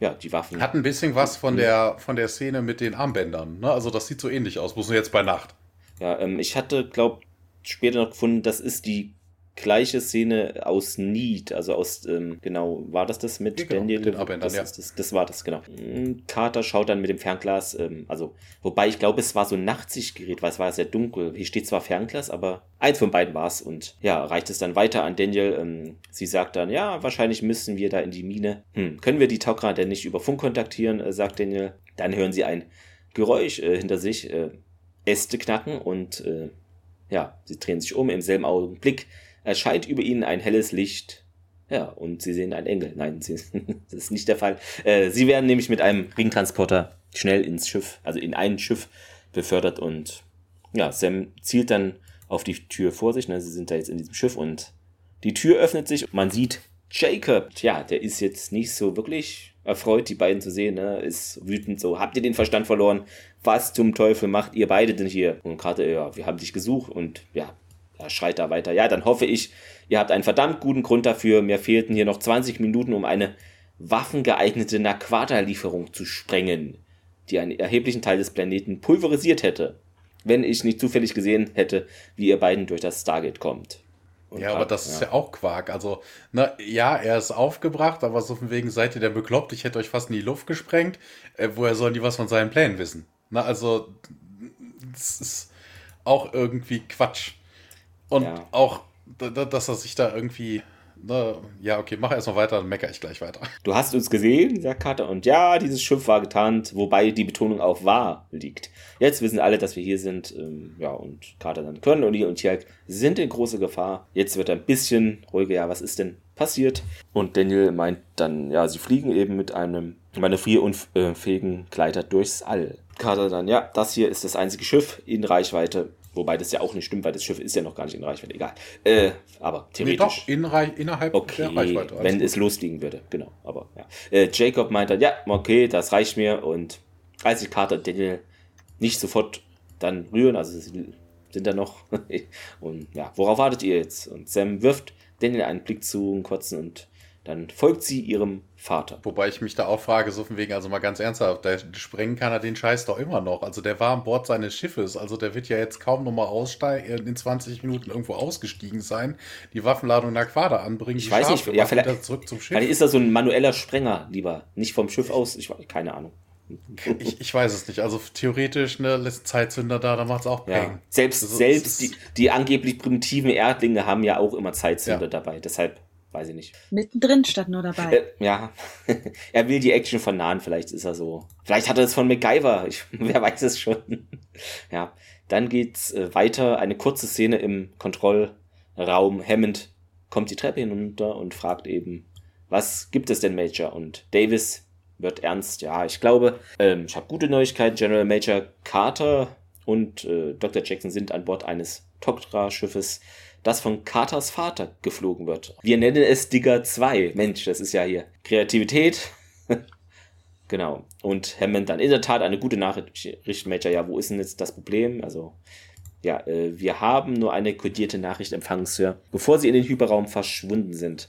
ja, die Waffen. Hat ein bisschen was von der, von der Szene mit den Armbändern. Ne? Also das sieht so ähnlich aus, bloß nur jetzt bei Nacht. Ja, ähm, ich hatte, glaube später noch gefunden, das ist die gleiche Szene aus Need, also aus, ähm, genau, war das das mit genau, Daniel? Den Abendern, das, ja. das, das war das, genau. Mm, Carter schaut dann mit dem Fernglas, ähm, also, wobei ich glaube, es war so ein Nachtsichtgerät, weil es war sehr dunkel. Hier steht zwar Fernglas, aber eins von beiden war es und ja, reicht es dann weiter an Daniel. Ähm, sie sagt dann, ja, wahrscheinlich müssen wir da in die Mine. Hm, können wir die Taucher denn nicht über Funk kontaktieren, äh, sagt Daniel. Dann hören sie ein Geräusch äh, hinter sich, äh, Äste knacken und äh, ja, sie drehen sich um. Im selben Augenblick erscheint über ihnen ein helles Licht. Ja, und sie sehen einen Engel. Nein, sie, (laughs) das ist nicht der Fall. Äh, sie werden nämlich mit einem Ringtransporter schnell ins Schiff, also in ein Schiff befördert und ja, Sam zielt dann auf die Tür vor sich. Ne? Sie sind da jetzt in diesem Schiff und die Tür öffnet sich und man sieht Jacob. Tja, der ist jetzt nicht so wirklich erfreut, die beiden zu sehen. Ne? Ist wütend so. Habt ihr den Verstand verloren? Was zum Teufel macht ihr beide denn hier? Und gerade, ja, wir haben dich gesucht und ja, er schreit da weiter. Ja, dann hoffe ich, ihr habt einen verdammt guten Grund dafür. Mir fehlten hier noch 20 Minuten, um eine waffengeeignete Naquata-Lieferung zu sprengen, die einen erheblichen Teil des Planeten pulverisiert hätte, wenn ich nicht zufällig gesehen hätte, wie ihr beiden durch das Stargate kommt. Und ja, aber das ja. ist ja auch Quark. Also, na, ja, er ist aufgebracht, aber so von wegen seid ihr der bekloppt, ich hätte euch fast in die Luft gesprengt. Äh, woher sollen die was von seinen Plänen wissen? Na, also, das ist auch irgendwie Quatsch. Und ja. auch, dass er sich da irgendwie. Ne, ja, okay, mach erstmal weiter, dann meckere ich gleich weiter. Du hast uns gesehen, sagt Carter, und ja, dieses Schiff war getarnt, wobei die Betonung auf war liegt. Jetzt wissen alle, dass wir hier sind, ähm, ja, und Carter dann können und ihr und Tjalk sind in große Gefahr. Jetzt wird er ein bisschen ruhiger, ja, was ist denn passiert? Und Daniel meint dann, ja, sie fliegen eben mit einem manövrierunfähigen Gleiter durchs All. Carter dann, ja, das hier ist das einzige Schiff in Reichweite Wobei das ja auch nicht stimmt, weil das Schiff ist ja noch gar nicht in Reichweite. Egal. Äh, aber theoretisch. Nee, doch, in innerhalb okay, der Reichweite. Also wenn es losliegen würde. Genau. Aber ja. Äh, Jacob meint dann, ja, okay, das reicht mir. Und als ich Carter und Daniel nicht sofort dann rühren, also sie sind da noch. (laughs) und ja, worauf wartet ihr jetzt? Und Sam wirft Daniel einen Blick zu, einen kurzen und dann folgt sie ihrem Vater. Wobei ich mich da auch frage, so von wegen, also mal ganz ernsthaft, der sprengen kann er den Scheiß doch immer noch. Also der war an Bord seines Schiffes, also der wird ja jetzt kaum nochmal aussteigen, in 20 Minuten irgendwo ausgestiegen sein, die Waffenladung nach Quader anbringen, ich weiß nicht, ja, vielleicht, zurück zum Schiff. Vielleicht ist er so ein manueller Sprenger lieber, nicht vom Schiff aus, ich keine Ahnung. Ich, ich, weiß es nicht. Also theoretisch ne, lässt Zeitzünder da, dann macht es auch Peng. Ja. Selbst, also, selbst die, die angeblich primitiven Erdlinge haben ja auch immer Zeitzünder ja. dabei. Deshalb weiß ich nicht. Mittendrin statt nur dabei. Äh, ja, (laughs) er will die Action von Nahen, vielleicht ist er so. Vielleicht hat er es von MacGyver, (laughs) ich, wer weiß es schon. (laughs) ja, dann geht's äh, weiter, eine kurze Szene im Kontrollraum. Hammond kommt die Treppe hinunter und fragt eben, was gibt es denn, Major? Und Davis wird ernst. Ja, ich glaube, ähm, ich habe gute Neuigkeiten. General Major Carter und äh, Dr. Jackson sind an Bord eines Tok'ra-Schiffes das von Carters Vater geflogen wird. Wir nennen es Digger 2. Mensch, das ist ja hier Kreativität. (laughs) genau. Und Hammond dann in der Tat eine gute Nachricht, Major. Ja, wo ist denn jetzt das Problem? Also, ja, äh, wir haben nur eine kodierte Nachricht empfangen, Sir, bevor sie in den Hyperraum verschwunden sind.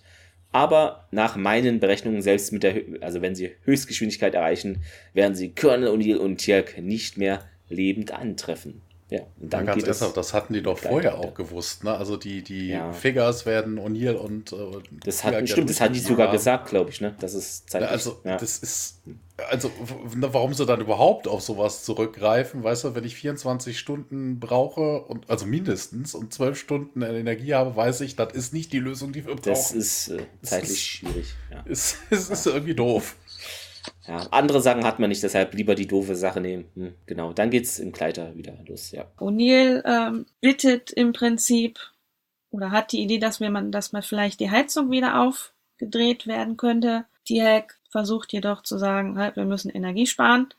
Aber nach meinen Berechnungen, selbst mit der, also wenn sie Höchstgeschwindigkeit erreichen, werden sie Colonel O'Neill und Tjerk nicht mehr lebend antreffen. Ja, und dann ja, ganz ernsthaft, das hatten die doch vorher auch gewusst, ne? Also die, die ja. Figures werden O'Neill und. Äh, das hatten, stimmt, das hatten die sogar gesagt, glaube ich, ne? Das ist zeitlich. Ja, also, ja. das ist. Also, warum sie dann überhaupt auf sowas zurückgreifen, weißt du, wenn ich 24 Stunden brauche und also mindestens und 12 Stunden Energie habe, weiß ich, das ist nicht die Lösung, die wir brauchen. Das ist äh, zeitlich ist, schwierig. Ja. Es ist, ist irgendwie doof. Ja, andere Sachen hat man nicht, deshalb lieber die doofe Sache nehmen. Hm, genau, dann geht's im Kleider wieder los, ja. O'Neill ähm, bittet im Prinzip oder hat die Idee, dass man, dass man vielleicht die Heizung wieder aufgedreht werden könnte. Diak versucht jedoch zu sagen, halt, wir müssen Energie sparen.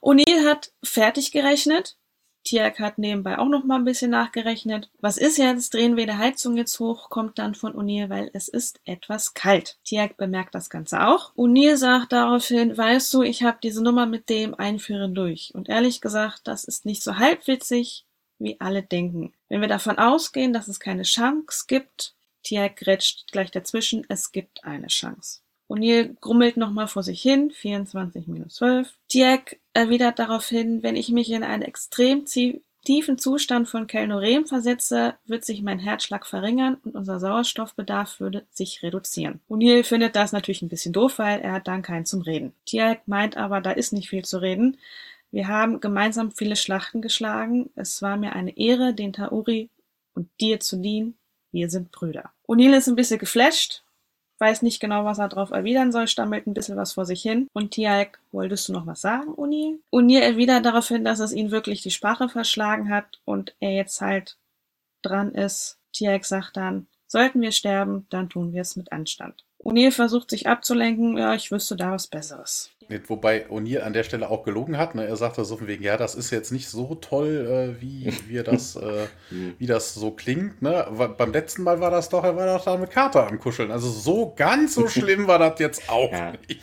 O'Neill hat fertig gerechnet Tiak hat nebenbei auch noch mal ein bisschen nachgerechnet. Was ist jetzt? Drehen wir die Heizung jetzt hoch? Kommt dann von O'Neill, weil es ist etwas kalt. Tiak bemerkt das Ganze auch. O'Neill sagt daraufhin, weißt du, ich habe diese Nummer mit dem Einführen durch. Und ehrlich gesagt, das ist nicht so halbwitzig, wie alle denken. Wenn wir davon ausgehen, dass es keine Chance gibt, Tiak grätscht gleich dazwischen, es gibt eine Chance. O'Neill grummelt nochmal vor sich hin, 24 minus 12. Tiak erwidert daraufhin, wenn ich mich in einen extrem tiefen Zustand von Kelnorem versetze, wird sich mein Herzschlag verringern und unser Sauerstoffbedarf würde sich reduzieren. O'Neill findet das natürlich ein bisschen doof, weil er hat dann keinen zum Reden. Tiak meint aber, da ist nicht viel zu reden. Wir haben gemeinsam viele Schlachten geschlagen. Es war mir eine Ehre, den Tauri und dir zu dienen. Wir sind Brüder. O'Neill ist ein bisschen geflasht weiß nicht genau, was er darauf erwidern soll, stammelt ein bisschen was vor sich hin. Und Tialk, wolltest du noch was sagen, Uni? Unir erwidert daraufhin, dass es ihn wirklich die Sprache verschlagen hat und er jetzt halt dran ist. Tialk sagt dann, sollten wir sterben, dann tun wir es mit Anstand. O'Neill versucht sich abzulenken, ja, ich wüsste da was Besseres. Wobei O'Neill an der Stelle auch gelogen hat. Ne? Er sagte so von wegen, ja, das ist jetzt nicht so toll, äh, wie, wie, das, (laughs) äh, wie das so klingt. Ne? beim letzten Mal war das doch, er war doch da mit Carter am Kuscheln. Also so ganz so (laughs) schlimm war das jetzt auch ja. nicht.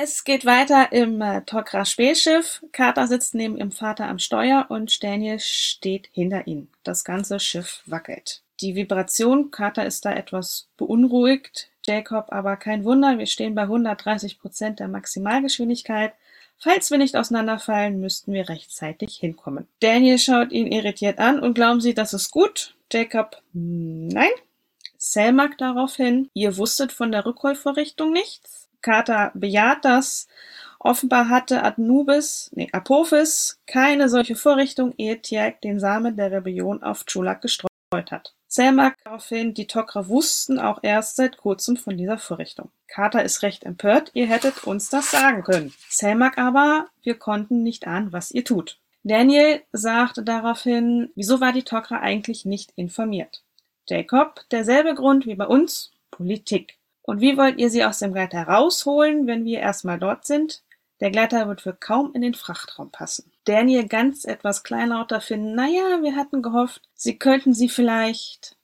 Es geht weiter im äh, Tok'ra Spähschiff. Carter sitzt neben ihrem Vater am Steuer und Daniel steht hinter ihm. Das ganze Schiff wackelt. Die Vibration, Carter ist da etwas beunruhigt, Jacob aber kein Wunder, wir stehen bei 130 Prozent der Maximalgeschwindigkeit. Falls wir nicht auseinanderfallen, müssten wir rechtzeitig hinkommen. Daniel schaut ihn irritiert an und glauben Sie, das ist gut? Jacob, nein. Selmak daraufhin, ihr wusstet von der Rückholvorrichtung nichts? Carter bejaht das. Offenbar hatte Anubis, nee, Apophis keine solche Vorrichtung, ehe Tiag den Samen der Rebellion auf Chulak gestreut hat. Selmak daraufhin, die Tok'ra wussten auch erst seit kurzem von dieser Vorrichtung. Carter ist recht empört, ihr hättet uns das sagen können. Selmak aber, wir konnten nicht ahnen, was ihr tut. Daniel sagte daraufhin, wieso war die Tok'ra eigentlich nicht informiert? Jacob, derselbe Grund wie bei uns, Politik. Und wie wollt ihr sie aus dem Gleiter rausholen, wenn wir erstmal dort sind? Der Gleiter wird für kaum in den Frachtraum passen. Daniel ganz etwas kleinlauter finden, naja, wir hatten gehofft, sie könnten sie vielleicht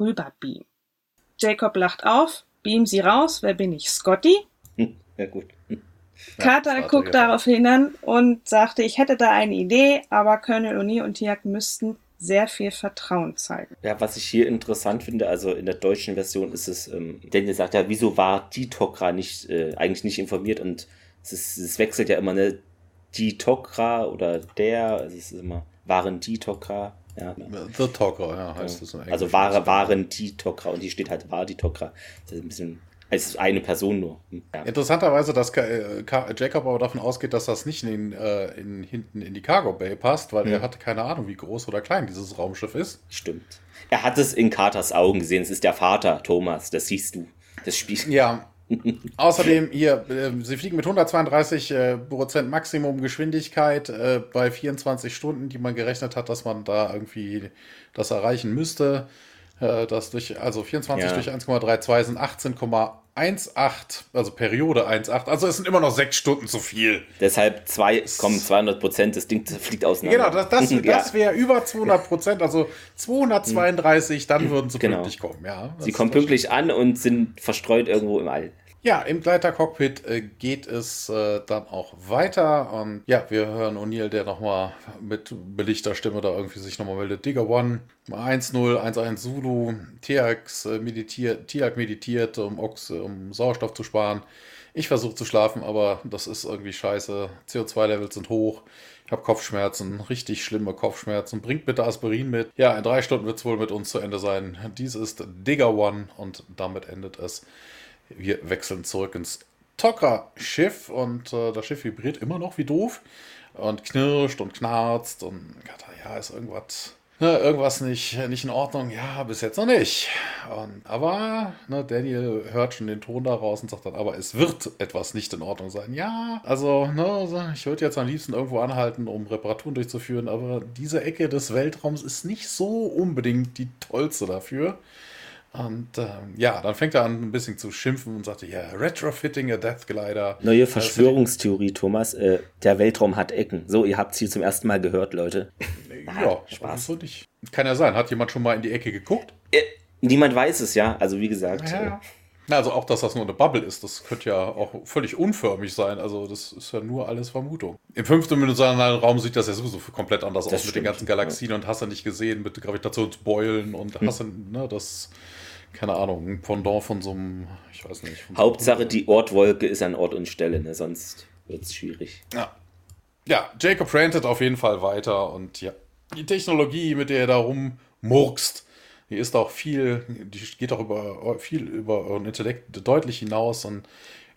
rüberbeamen. Jacob lacht auf, beam sie raus, wer bin ich, Scotty? Hm, ja gut. Carter ja, guckt darauf hin und sagte, ich hätte da eine Idee, aber Colonel O'Neill und Tiak müssten sehr viel Vertrauen zeigen. Ja, was ich hier interessant finde, also in der deutschen Version ist es, ähm, Daniel sagt ja, wieso war die Tokra nicht, äh, eigentlich nicht informiert und es, ist, es wechselt ja immer, ne? Die Tokra oder der, also es ist immer, waren die Tokra. Ja, The Tokra, ja, heißt das. Also waren, waren die Tokra und die steht halt war die Tokra. Das ist ein bisschen als eine Person nur. Ja. Interessanterweise, dass äh, Jacob aber davon ausgeht, dass das nicht in, den, äh, in hinten in die Cargo Bay passt, weil mhm. er hatte keine Ahnung, wie groß oder klein dieses Raumschiff ist. Stimmt. Er hat es in Carters Augen gesehen. Es ist der Vater, Thomas. Das siehst du. Das Spiel. Ja. (laughs) Außerdem hier, äh, sie fliegen mit 132 äh, Prozent Maximum Geschwindigkeit äh, bei 24 Stunden, die man gerechnet hat, dass man da irgendwie das erreichen müsste. Äh, das durch, also 24 ja. durch 1,32 sind 18,18, also Periode 1,8. Also es sind immer noch sechs Stunden zu viel. Deshalb zwei, kommen 200 Prozent, das Ding fliegt auseinander. Genau, das, das, (laughs) ja. das wäre über 200 Prozent, also 232, dann (laughs) würden sie genau. pünktlich kommen. Ja, sie kommen pünktlich an und sind verstreut irgendwo im All. Ja, im Gleitercockpit äh, geht es äh, dann auch weiter. Und ja, wir hören O'Neill, der nochmal mit belichter Stimme da irgendwie sich nochmal meldet. Digger One, 1-0, 1-1 Zulu. Tiax äh, meditiert, meditiert, um, Ox, um Sauerstoff zu sparen. Ich versuche zu schlafen, aber das ist irgendwie scheiße. CO2-Levels sind hoch. Ich habe Kopfschmerzen, richtig schlimme Kopfschmerzen. Bringt bitte Aspirin mit. Ja, in drei Stunden wird es wohl mit uns zu Ende sein. Dies ist Digger One und damit endet es. Wir wechseln zurück ins Tokra-Schiff und äh, das Schiff vibriert immer noch wie doof und knirscht und knarzt und ja, ist irgendwas, ne, irgendwas nicht, nicht in Ordnung. Ja, bis jetzt noch nicht. Und, aber ne, Daniel hört schon den Ton daraus und sagt dann, aber es wird etwas nicht in Ordnung sein. Ja, also ne, ich würde jetzt am liebsten irgendwo anhalten, um Reparaturen durchzuführen, aber diese Ecke des Weltraums ist nicht so unbedingt die tollste dafür. Und ähm, ja, dann fängt er an, ein bisschen zu schimpfen und sagte, ja, Retrofitting a Death Glider. Neue Verschwörungstheorie, Thomas. Äh, der Weltraum hat Ecken. So, ihr habt sie zum ersten Mal gehört, Leute. (laughs) ja, Spaß. So nicht. Kann ja sein. Hat jemand schon mal in die Ecke geguckt? Äh, niemand weiß es, ja. Also wie gesagt. Ja. Äh, also auch, dass das nur eine Bubble ist, das könnte ja auch völlig unförmig sein. Also das ist ja nur alles Vermutung. Im fünften-dimensionalen Raum sieht das ja sowieso komplett anders das aus stimmt. mit den ganzen Galaxien ja. und hast du nicht gesehen mit Gravitationsbeulen und hm. hast du, ne, das keine Ahnung, ein Pendant von so einem, ich weiß nicht. Hauptsache, die Ortwolke ist an Ort und Stelle, ne? sonst wird es schwierig. Ja. ja, Jacob rantet auf jeden Fall weiter und ja, die Technologie, mit der er da rummurkst, die ist auch viel, die geht auch über viel über euren Intellekt deutlich hinaus und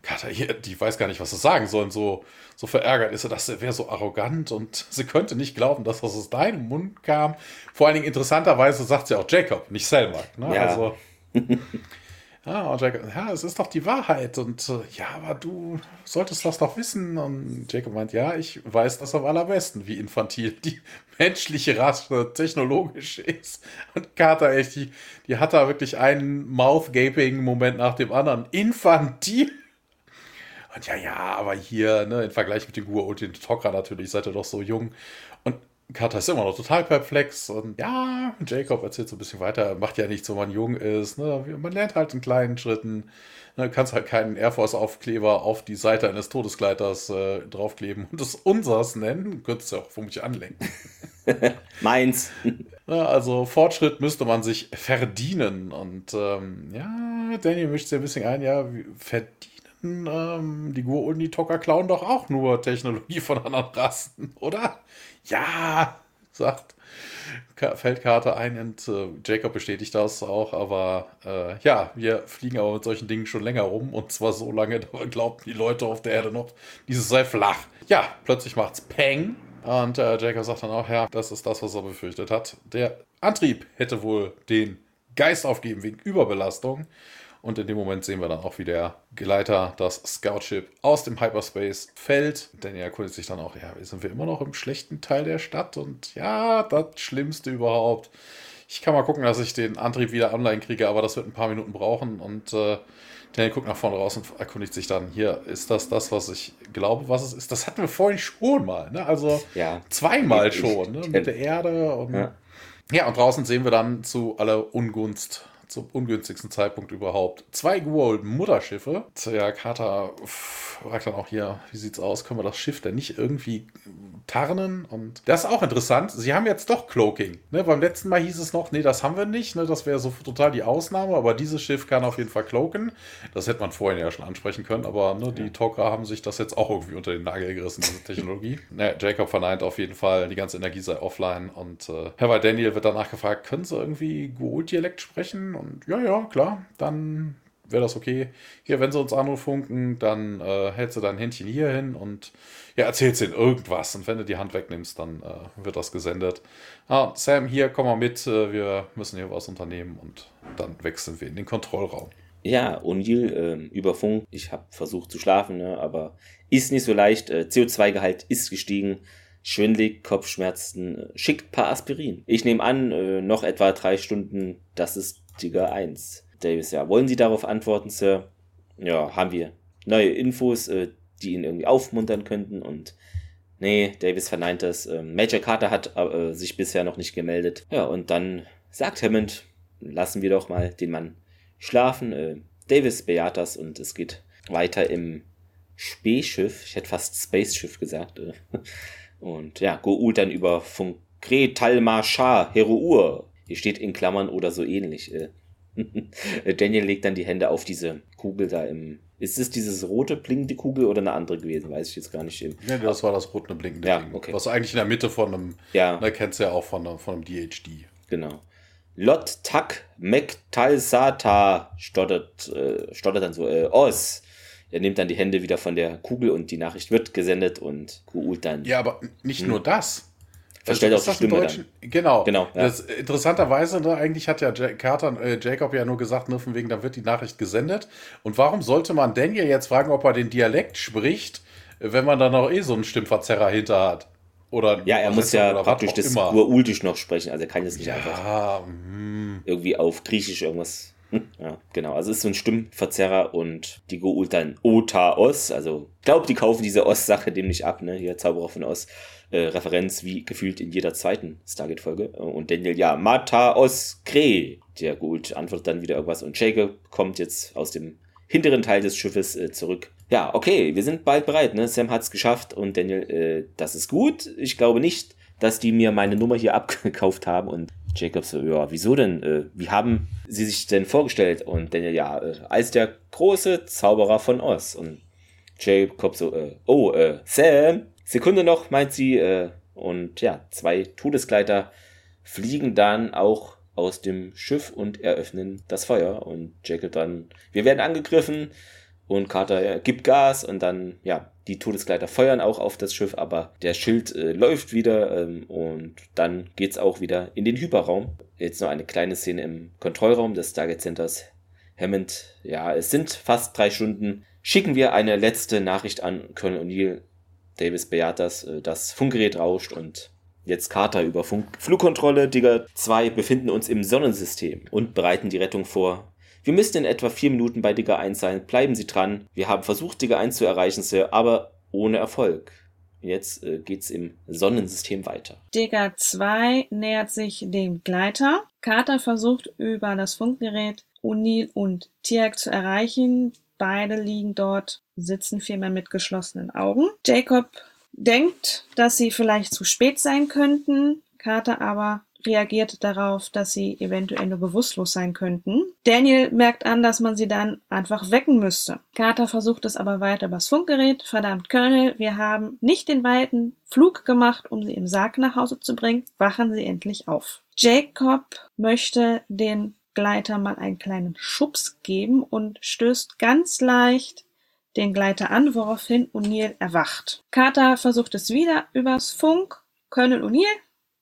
Kater, die weiß gar nicht, was sie sagen sollen. So, so verärgert ist sie, dass er wäre so arrogant und (laughs) sie könnte nicht glauben, dass das aus deinem Mund kam. Vor allen Dingen interessanterweise sagt sie auch Jacob, nicht Selma. Ne? Ja. Also, (laughs) ja, und Jacob, ja, es ist doch die Wahrheit. Und äh, ja, aber du solltest das doch wissen. Und Jacob meint, ja, ich weiß das am allerbesten, wie infantil die (laughs) menschliche Rasse technologisch ist. Und Carter, echt, die, die hat da wirklich einen Mouth-Gaping-Moment nach dem anderen. Infantil? Und ja, ja, aber hier, ne, im Vergleich mit den Gur und Tokra natürlich, seid ihr doch so jung. Und Carter ist immer noch total perplex und ja, Jacob erzählt so ein bisschen weiter, macht ja nichts, wenn man jung ist. Ne? Man lernt halt in kleinen Schritten. Ne? Kannst halt keinen Air Force-Aufkleber auf die Seite eines Todesgleiters äh, draufkleben und es unsers nennen. Könntest du ja auch womit anlenken. (laughs) Meins. (laughs) Ja, also Fortschritt müsste man sich verdienen. Und ähm, ja, Daniel mischt sich ein bisschen ein, ja, verdienen. Ähm, die Gur und klauen doch auch nur Technologie von anderen Rassen, (laughs) oder? ja, sagt Feldkarte ein und äh, Jacob bestätigt das auch, aber äh, ja, wir fliegen aber mit solchen Dingen schon länger rum und zwar so lange, (laughs) da glauben die Leute auf der Erde noch, dieses sei flach. Ja, plötzlich macht's Peng und äh, Jacob sagt dann auch, ja, das ist das, was er befürchtet hat. Der Antrieb hätte wohl den Geist aufgeben wegen Überbelastung und in dem Moment sehen wir dann auch, wie der Geleiter, das Scout-Ship, aus dem Hyperspace fällt. Denn er erkundigt sich dann auch, ja, sind wir immer noch im schlechten Teil der Stadt? Und ja, das Schlimmste überhaupt. Ich kann mal gucken, dass ich den Antrieb wieder online kriege, aber das wird ein paar Minuten brauchen. Und äh, Daniel guckt nach vorne raus und erkundigt sich dann, hier, ist das das, was ich glaube, was es ist? Das hatten wir vorhin schon mal, ne? Also ja, zweimal schon, ne? Mit der Erde und... Ja. ja, und draußen sehen wir dann zu aller Ungunst zum ungünstigsten Zeitpunkt überhaupt. Zwei Goa'uld-Mutterschiffe. Der Carter fragt dann auch hier, wie sieht's aus? Können wir das Schiff denn nicht irgendwie tarnen? Und das ist auch interessant. Sie haben jetzt doch Cloaking. Ne, beim letzten Mal hieß es noch, nee, das haben wir nicht. Ne, das wäre so total die Ausnahme. Aber dieses Schiff kann auf jeden Fall cloaken. Das hätte man vorhin ja schon ansprechen können. Aber ne, die Tok'ra haben sich das jetzt auch irgendwie unter den Nagel gerissen, diese Technologie. (laughs) ne, Jacob verneint auf jeden Fall, die ganze Energie sei offline. Und äh, Herr Daniel wird danach gefragt, können Sie irgendwie Goa'uld-Dialekt sprechen? Und ja, ja, klar, dann wäre das okay. Hier, wenn sie uns anrufen, dann äh, hältst du dein Händchen hier hin und ja, erzählst ihnen irgendwas. Und wenn du die Hand wegnimmst, dann äh, wird das gesendet. Ah, Sam, hier, komm mal mit, äh, wir müssen hier was unternehmen und dann wechseln wir in den Kontrollraum. Ja, O'Neill äh, über Funk. Ich habe versucht zu schlafen, ne, aber ist nicht so leicht. Äh, CO2-Gehalt ist gestiegen. Schwindlig, Kopfschmerzen, äh, schickt paar Aspirin. Ich nehme an, noch etwa drei Stunden, das ist Tiger 1. Davis, ja, wollen Sie darauf antworten, Sir? Ja, haben wir. Neue Infos, äh, die ihn irgendwie aufmuntern könnten und nee, Davis verneint das. Ähm, Major Carter hat äh, sich bisher noch nicht gemeldet. Ja, und dann sagt Hammond, lassen wir doch mal den Mann schlafen. Äh, Davis bejaht das und es geht weiter im Spähschiff. Ich hätte fast Spaceschiff gesagt. Äh. (laughs) Und ja, Goul dann über Funkre Talma Shah Heruur. Hier steht in Klammern oder so ähnlich. Äh. (laughs) Daniel legt dann die Hände auf diese Kugel da im. Ist es dieses rote blinkende Kugel oder eine andere gewesen? Weiß ich jetzt gar nicht. Ja, das war das rote blinkende ja, okay. Was eigentlich in der Mitte von einem. Ja. Da kennst du ja auch von, von einem DHD. Genau. Lot Tak Mektalsata stottert, äh, stottert dann so, äh, Os. Er nimmt dann die Hände wieder von der Kugel und die Nachricht wird gesendet und Kuult dann. Ja, aber nicht hm. nur das. Verstellt also, auch die Stimme dann. Genau. genau ja. das, interessanterweise, ne, eigentlich hat ja Carter, äh, Jacob ja nur gesagt, nur von wegen, da wird die Nachricht gesendet. Und warum sollte man Daniel jetzt fragen, ob er den Dialekt spricht, wenn man da noch eh so einen Stimmverzerrer hinter hat? Oder ja, er muss ja praktisch das Urultisch noch sprechen, also er kann jetzt nicht ja, einfach mm. irgendwie auf Griechisch irgendwas. Hm, ja, genau. Also es ist so ein Stimmverzerrer und die Goult dann Ota Os. Also ich glaube, die kaufen diese Os-Sache dem nicht ab, ne? Hier Zauberer von Os äh, Referenz wie gefühlt in jeder zweiten Stargate-Folge. Und Daniel, ja, Mata os Kre. Der gut antwortet dann wieder irgendwas und Jacob kommt jetzt aus dem hinteren Teil des Schiffes äh, zurück. Ja, okay, wir sind bald bereit, ne? Sam hat's geschafft und Daniel, äh, das ist gut. Ich glaube nicht, dass die mir meine Nummer hier (laughs) abgekauft haben und Jacob so, ja, wieso denn? Äh, wie haben sie sich denn vorgestellt? Und Daniel, ja, äh, als der große Zauberer von Oz. Und Jacob so, äh, oh, äh, Sam, Sekunde noch, meint sie. Äh, und ja, zwei Todesgleiter fliegen dann auch aus dem Schiff und eröffnen das Feuer. Und Jekyll dann, wir werden angegriffen. Und Carter gibt Gas und dann, ja, die Todesgleiter feuern auch auf das Schiff, aber der Schild äh, läuft wieder ähm, und dann geht's auch wieder in den Hyperraum. Jetzt noch eine kleine Szene im Kontrollraum des Stargate Centers. Hammond, ja, es sind fast drei Stunden. Schicken wir eine letzte Nachricht an Colonel O'Neill Davis bejaht das, äh, das Funkgerät rauscht und jetzt Carter über Funk Flugkontrolle, Digger 2 befinden uns im Sonnensystem und bereiten die Rettung vor. Wir müssen in etwa vier Minuten bei Digger 1 sein. Bleiben Sie dran. Wir haben versucht, Digger 1 zu erreichen, Sir, aber ohne Erfolg. Jetzt äh, geht's im Sonnensystem weiter. Digger 2 nähert sich dem Gleiter. Carter versucht über das Funkgerät O'Neill und Tiag zu erreichen. Beide liegen dort sitzen vielmehr mit geschlossenen Augen. Jacob denkt, dass sie vielleicht zu spät sein könnten. Carter aber reagiert darauf, dass sie eventuell nur bewusstlos sein könnten. Daniel merkt an, dass man sie dann einfach wecken müsste. Carter versucht es aber weiter übers Funkgerät. Verdammt, Colonel, wir haben nicht den weiten Flug gemacht, um sie im Sarg nach Hause zu bringen. Wachen Sie endlich auf. Jacob möchte den Gleiter mal einen kleinen Schubs geben und stößt ganz leicht den Gleiter an, woraufhin O'Neill erwacht. Carter versucht es wieder übers Funk. Colonel O'Neill?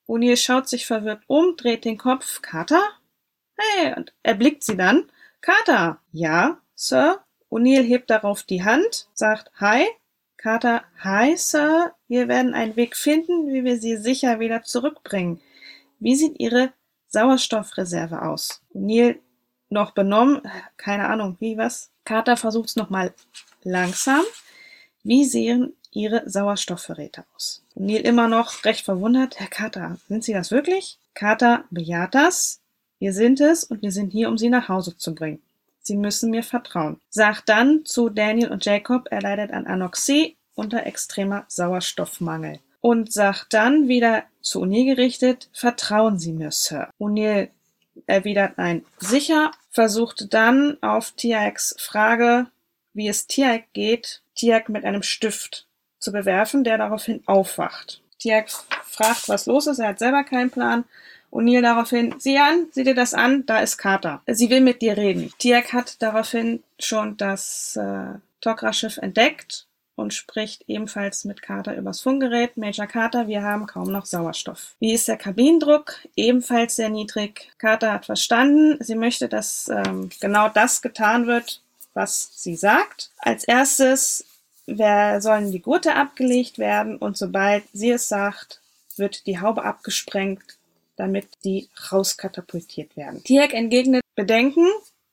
O'Neill schaut sich verwirrt um, dreht den Kopf. Carter? Hey, und erblickt sie dann. Carter? Ja, Sir? O'Neill hebt darauf die Hand, sagt Hi. Carter, Hi, Sir. Wir werden einen Weg finden, wie wir sie sicher wieder zurückbringen. Wie sieht Ihre Sauerstoffreserve aus? O'Neill noch benommen, keine Ahnung, wie was. Carter versucht es nochmal langsam. Wie sehen Ihre Sauerstoffverräte aus? Neil immer noch recht verwundert. Herr Carter, sind Sie das wirklich? Carter bejaht das. Wir sind es und wir sind hier, um Sie nach Hause zu bringen. Sie müssen mir vertrauen. Sagt dann zu Daniel und Jacob, er leidet an Anoxie unter extremer Sauerstoffmangel. Und sagt dann wieder zu O'Neill gerichtet, vertrauen Sie mir, Sir. O'Neill erwidert ein sicher, versucht dann auf Tiax Frage wie es Tiag geht, Tiag mit einem Stift zu bewerfen, der daraufhin aufwacht. Tiag fragt, was los ist, er hat selber keinen Plan O'Neill daraufhin, sieh an, sieh dir das an, da ist Carter. Sie will mit dir reden. Tiak hat daraufhin schon das äh, Tok'ra-Schiff entdeckt und spricht ebenfalls mit Carter übers Funkgerät. Major Carter, wir haben kaum noch Sauerstoff. Wie ist der Kabinendruck? Ebenfalls sehr niedrig. Carter hat verstanden, sie möchte, dass ähm, genau das getan wird, was sie sagt. Als erstes wer, sollen die Gurte abgelegt werden und sobald sie es sagt, wird die Haube abgesprengt, damit die rauskatapultiert werden. Tiak entgegnet Bedenken,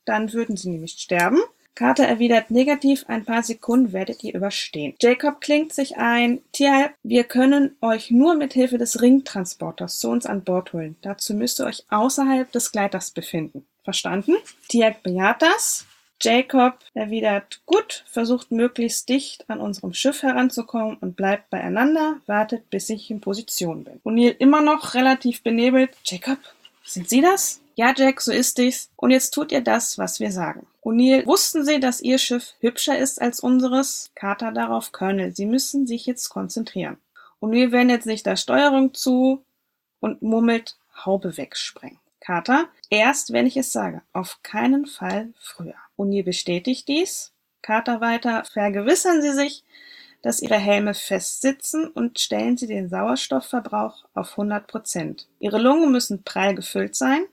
dann würden sie nämlich sterben. Carter erwidert negativ, ein paar Sekunden werdet ihr überstehen. Jacob klingt sich ein, Tja, wir können euch nur mit Hilfe des Ringtransporters zu uns an Bord holen. Dazu müsst ihr euch außerhalb des Gleiters befinden. Verstanden? Tiag bejaht das. Jacob erwidert gut, versucht möglichst dicht an unserem Schiff heranzukommen und bleibt beieinander, wartet, bis ich in Position bin. O'Neill immer noch relativ benebelt. Jacob, sind Sie das? Ja, Jack, so ist es. Und jetzt tut ihr das, was wir sagen. O'Neill, wussten Sie, dass Ihr Schiff hübscher ist als unseres? Carter darauf, Colonel, Sie müssen sich jetzt konzentrieren. O'Neill wendet sich der Steuerung zu und murmelt, Haube wegsprengen. Carter, erst wenn ich es sage, auf keinen Fall früher. O'Neill bestätigt dies. Carter weiter, vergewissern Sie sich, dass Ihre Helme festsitzen und stellen Sie den Sauerstoffverbrauch auf 100 Prozent. Ihre Lungen müssen prall gefüllt sein.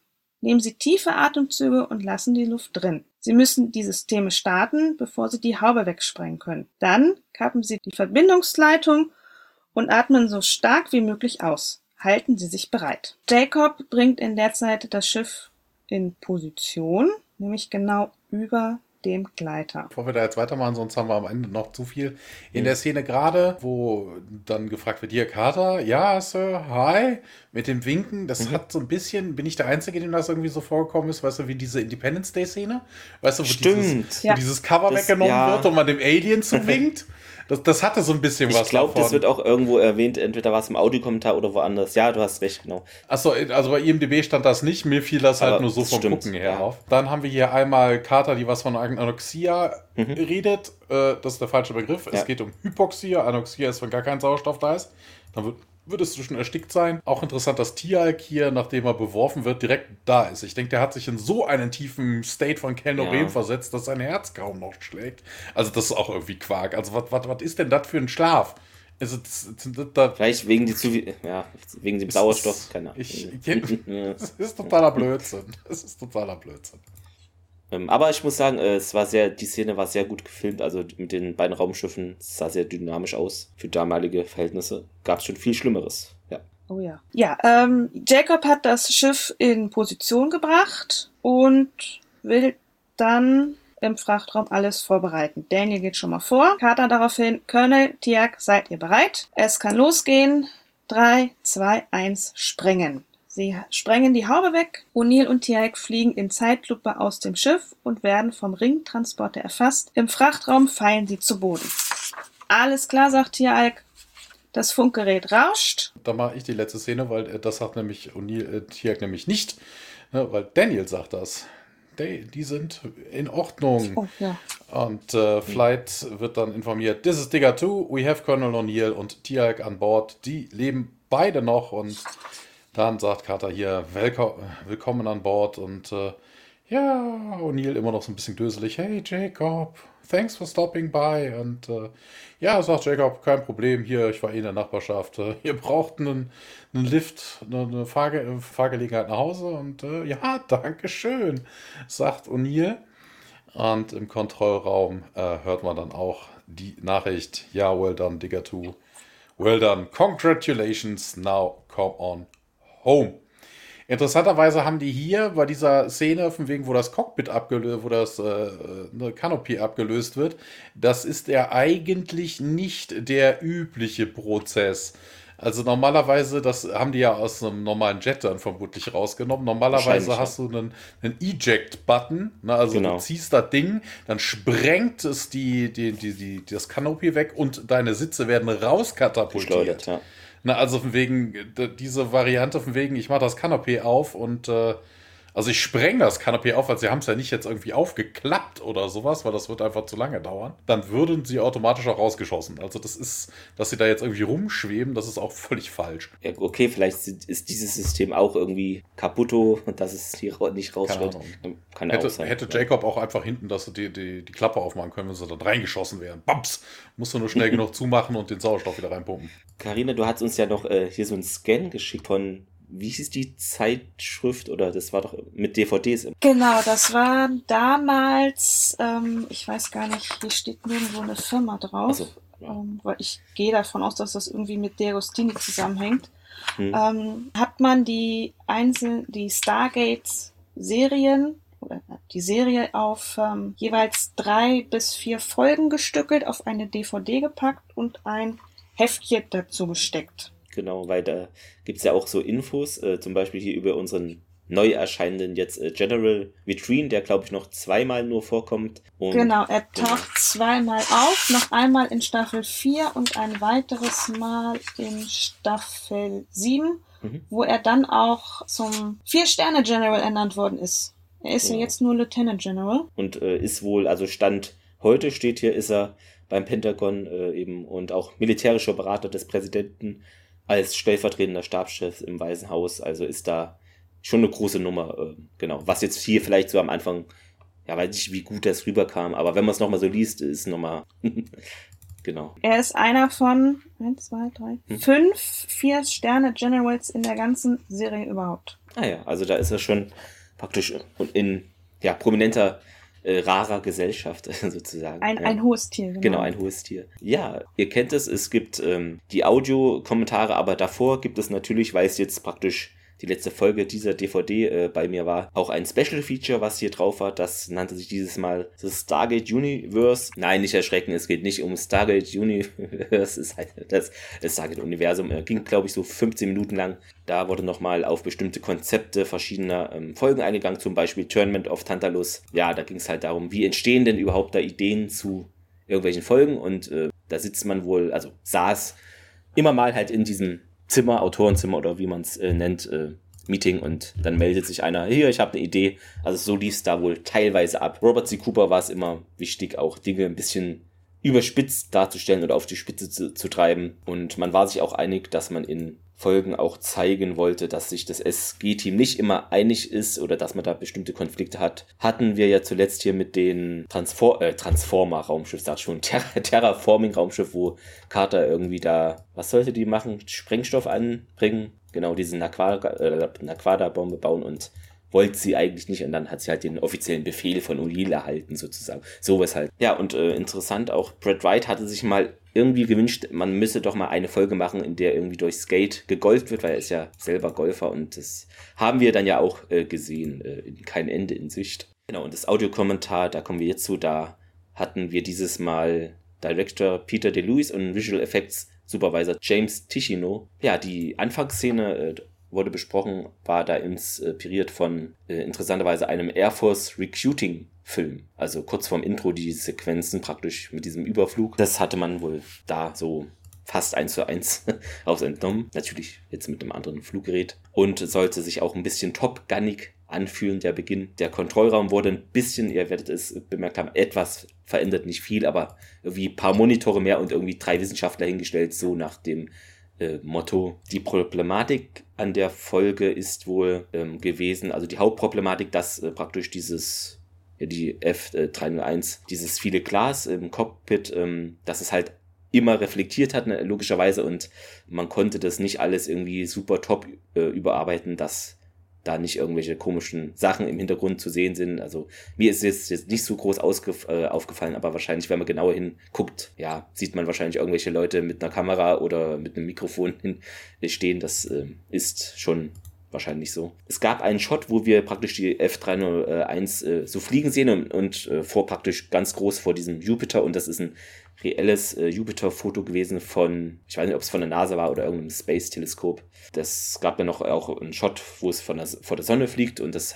Nehmen Sie tiefe Atemzüge und lassen die Luft drin. Sie müssen die Systeme starten, bevor Sie die Haube wegsprengen können. Dann kappen Sie die Verbindungsleitung und atmen so stark wie möglich aus. Halten Sie sich bereit. Jacob bringt in der Zeit das Schiff in Position, nämlich genau über dem Gleiter. Bevor wir da jetzt weitermachen, sonst haben wir am Ende noch zu viel. In mhm. der Szene gerade, wo dann gefragt wird, hier Carter, ja, Sir, hi, mit dem Winken, das mhm. hat so ein bisschen, bin ich der Einzige, dem das irgendwie so vorgekommen ist, weißt du, wie diese Independence Day Szene? Weißt du, wo, Stimmt. Dieses, ja. wo dieses Cover das, weggenommen ja. wird und man dem Alien (laughs) zuwinkt? Das, das hatte so ein bisschen ich was. Ich glaube, das wird auch irgendwo erwähnt, entweder war es im Audiokommentar oder woanders. Ja, du hast recht, genau. Achso, also bei IMDB stand das nicht, mir fiel das halt Aber halt nur so vom stimmt, Gucken her ja. auf. Dann haben wir hier einmal Carter, die was von Anoxia mhm. redet. Äh, das ist der falsche Begriff. Ja. Es geht um Hypoxia. Anoxia ist, wenn gar kein Sauerstoff da ist. Dann wird würdest du schon erstickt sein. Auch interessant, dass Tialk hier, nachdem er beworfen wird, direkt da ist. Ich denke, der hat sich in so einen tiefen State von Kenorem ja. versetzt, dass sein Herz kaum noch schlägt. Also das ist auch irgendwie Quark. Also was ist denn das für ein Schlaf? Also, das, das, das, Vielleicht wegen, die zu, ja, wegen dem Sauerstoff, keine Ahnung. Ich, das (laughs) ist totaler Blödsinn. Das ist totaler Blödsinn. Ähm, aber ich muss sagen, äh, es war sehr, die Szene war sehr gut gefilmt. Also mit den beiden Raumschiffen es sah sehr dynamisch aus. Für damalige Verhältnisse gab es schon viel Schlimmeres. Ja. Oh ja. Ja, ähm, Jacob hat das Schiff in Position gebracht und will dann im Frachtraum alles vorbereiten. Daniel geht schon mal vor. Carter daraufhin, Colonel, Tiak, seid ihr bereit? Es kann losgehen. 3, 2, 1, springen. Sie sprengen die Haube weg, O'Neill und Tiaik fliegen in Zeitlupe aus dem Schiff und werden vom Ringtransporter erfasst. Im Frachtraum fallen sie zu Boden. Alles klar, sagt Tiaik. Das Funkgerät rauscht. Da mache ich die letzte Szene, weil äh, das sagt nämlich O'Neill, äh, Tiaik nämlich nicht, ne, weil Daniel sagt das. Die, die sind in Ordnung. Oh, ja. Und äh, Flight wird dann informiert, this is Digger 2, we have Colonel O'Neill und Tiaik an Bord. Die leben beide noch und dann sagt Carter hier, willkommen an Bord und äh, ja, O'Neill immer noch so ein bisschen döselig. Hey Jacob, thanks for stopping by. Und äh, ja, sagt Jacob, kein Problem, hier, ich war eh in der Nachbarschaft. Äh, ihr braucht einen, einen Lift, eine Fahrge Fahrgelegenheit nach Hause. Und äh, ja, danke schön, sagt O'Neill. Und im Kontrollraum äh, hört man dann auch die Nachricht, ja, well done, Digger 2. Well done, congratulations, now come on Home. Interessanterweise haben die hier bei dieser Szene, von wegen, wo das Cockpit abgelöst, wo das äh, eine Canopy abgelöst wird, das ist ja eigentlich nicht der übliche Prozess. Also normalerweise, das haben die ja aus einem normalen Jet dann vermutlich rausgenommen. Normalerweise hast du einen, einen Eject-Button, ne? also genau. du ziehst das Ding, dann sprengt es die, die, die, die, das Canopy weg und deine Sitze werden rauskatapultiert. Ja. Na, also von wegen, diese Variante von wegen, ich mache das Kanapee auf und äh, Also ich spreng das Kanapee auf, weil sie haben es ja nicht jetzt irgendwie aufgeklappt oder sowas, weil das wird einfach zu lange dauern. Dann würden sie automatisch auch rausgeschossen. Also das ist, dass sie da jetzt irgendwie rumschweben, das ist auch völlig falsch. Ja, okay, vielleicht ist dieses System auch irgendwie kaputto und dass es hier nicht rausfällt. Kann hätte, auch sein. Hätte Jacob auch einfach hinten, dass sie die, die, die Klappe aufmachen können, wenn sie dann reingeschossen wären. Bams! Musst du nur schnell (laughs) genug zumachen und den Sauerstoff wieder reinpumpen. Karina, du hast uns ja noch äh, hier so einen Scan geschickt von wie hieß die Zeitschrift oder das war doch mit DVDs? Genau, das war damals, ähm, ich weiß gar nicht, hier steht nirgendwo eine Firma drauf, so, ja. ähm, weil ich gehe davon aus, dass das irgendwie mit Derostini zusammenhängt. Hm. Ähm, hat man die einzelnen, die Stargate-Serien oder die Serie auf ähm, jeweils drei bis vier Folgen gestückelt, auf eine DVD gepackt und ein Heftchen dazu gesteckt. Genau, weil da gibt es ja auch so Infos, äh, zum Beispiel hier über unseren neu erscheinenden jetzt äh, General Vitrine, der glaube ich noch zweimal nur vorkommt. Und, genau, er genau. taucht genau. zweimal auf, noch einmal in Staffel 4 und ein weiteres Mal in Staffel 7, mhm. wo er dann auch zum Vier-Sterne-General ernannt worden ist. Er ist ja, ja jetzt nur Lieutenant General. Und äh, ist wohl, also Stand heute steht hier, ist er beim Pentagon äh, eben und auch militärischer Berater des Präsidenten als stellvertretender Stabschef im Weißen Haus. Also ist da schon eine große Nummer. Äh, genau. Was jetzt hier vielleicht so am Anfang, ja, weiß nicht, wie gut das rüberkam, aber wenn man es nochmal so liest, ist nochmal. (laughs) genau. Er ist einer von 1, 2, 3, 5, 4 Sterne Generals in der ganzen Serie überhaupt. Ah ja, also da ist er schon praktisch in ja, prominenter äh, rarer Gesellschaft (laughs) sozusagen. Ein, ja. ein hohes Tier. Genau. genau, ein hohes Tier. Ja, ihr kennt es, es gibt ähm, die Audiokommentare, aber davor gibt es natürlich, weil es jetzt praktisch die letzte Folge dieser DVD äh, bei mir war, auch ein Special Feature, was hier drauf war. Das nannte sich dieses Mal das Stargate Universe. Nein, nicht erschrecken, es geht nicht um Stargate Universe, (laughs) es ist halt das, das Stargate Universum. Äh, ging, glaube ich, so 15 Minuten lang. Da wurde nochmal auf bestimmte Konzepte verschiedener ähm, Folgen eingegangen, zum Beispiel Tournament of Tantalus. Ja, da ging es halt darum, wie entstehen denn überhaupt da Ideen zu irgendwelchen Folgen und äh, da sitzt man wohl, also saß immer mal halt in diesem Zimmer, Autorenzimmer oder wie man es äh, nennt, äh, Meeting und dann meldet sich einer, hier, ich habe eine Idee. Also so lief es da wohl teilweise ab. Robert C. Cooper war es immer wichtig, auch Dinge ein bisschen überspitzt darzustellen oder auf die Spitze zu, zu treiben. Und man war sich auch einig, dass man in Folgen auch zeigen wollte, dass sich das SG-Team nicht immer einig ist oder dass man da bestimmte Konflikte hat. Hatten wir ja zuletzt hier mit den Transfor äh, Transformer-Raumschiff, sag schon, (laughs) Ter Terraforming-Raumschiff, wo Carter irgendwie da, was sollte die machen? Sprengstoff anbringen? Genau, diese Naquada-Bombe bauen und wollte sie eigentlich nicht und dann hat sie halt den offiziellen Befehl von O'Neill erhalten sozusagen. Sowas halt. Ja, und äh, interessant auch, Brad Wright hatte sich mal irgendwie gewünscht, man müsse doch mal eine Folge machen, in der irgendwie durch Skate gegolft wird, weil er ist ja selber Golfer und das haben wir dann ja auch äh, gesehen. Äh, kein Ende in Sicht. Genau, und das Audiokommentar, da kommen wir jetzt zu, da hatten wir dieses Mal Director Peter DeLuis und Visual Effects Supervisor James Tichino. Ja, die Anfangsszene äh, wurde besprochen, war da inspiriert von äh, interessanterweise einem Air Force Recruiting Film. Also kurz vorm Intro die Sequenzen praktisch mit diesem Überflug. Das hatte man wohl da so fast eins zu eins (laughs) aus entnommen. Natürlich jetzt mit einem anderen Fluggerät. Und sollte sich auch ein bisschen Top Gunnig anfühlen. Der Beginn, der Kontrollraum wurde ein bisschen, ihr werdet es bemerkt haben, etwas verändert, nicht viel, aber irgendwie ein paar Monitore mehr und irgendwie drei Wissenschaftler hingestellt, so nach dem äh, Motto. Die Problematik an der Folge ist wohl ähm, gewesen, also die Hauptproblematik, dass äh, praktisch dieses die F301, dieses viele Glas im Cockpit, ähm, dass es halt immer reflektiert hat, ne, logischerweise, und man konnte das nicht alles irgendwie super top äh, überarbeiten, dass da nicht irgendwelche komischen Sachen im Hintergrund zu sehen sind. Also mir ist es jetzt nicht so groß äh, aufgefallen, aber wahrscheinlich, wenn man genauer hinguckt, ja, sieht man wahrscheinlich irgendwelche Leute mit einer Kamera oder mit einem Mikrofon (laughs) stehen. Das äh, ist schon wahrscheinlich so. Es gab einen Shot, wo wir praktisch die F301 äh, so fliegen sehen und, und äh, vor praktisch ganz groß vor diesem Jupiter und das ist ein reelles äh, Jupiter-Foto gewesen von, ich weiß nicht, ob es von der NASA war oder irgendeinem Space-Teleskop. Das gab ja noch auch einen Shot, wo es von der, vor der Sonne fliegt und das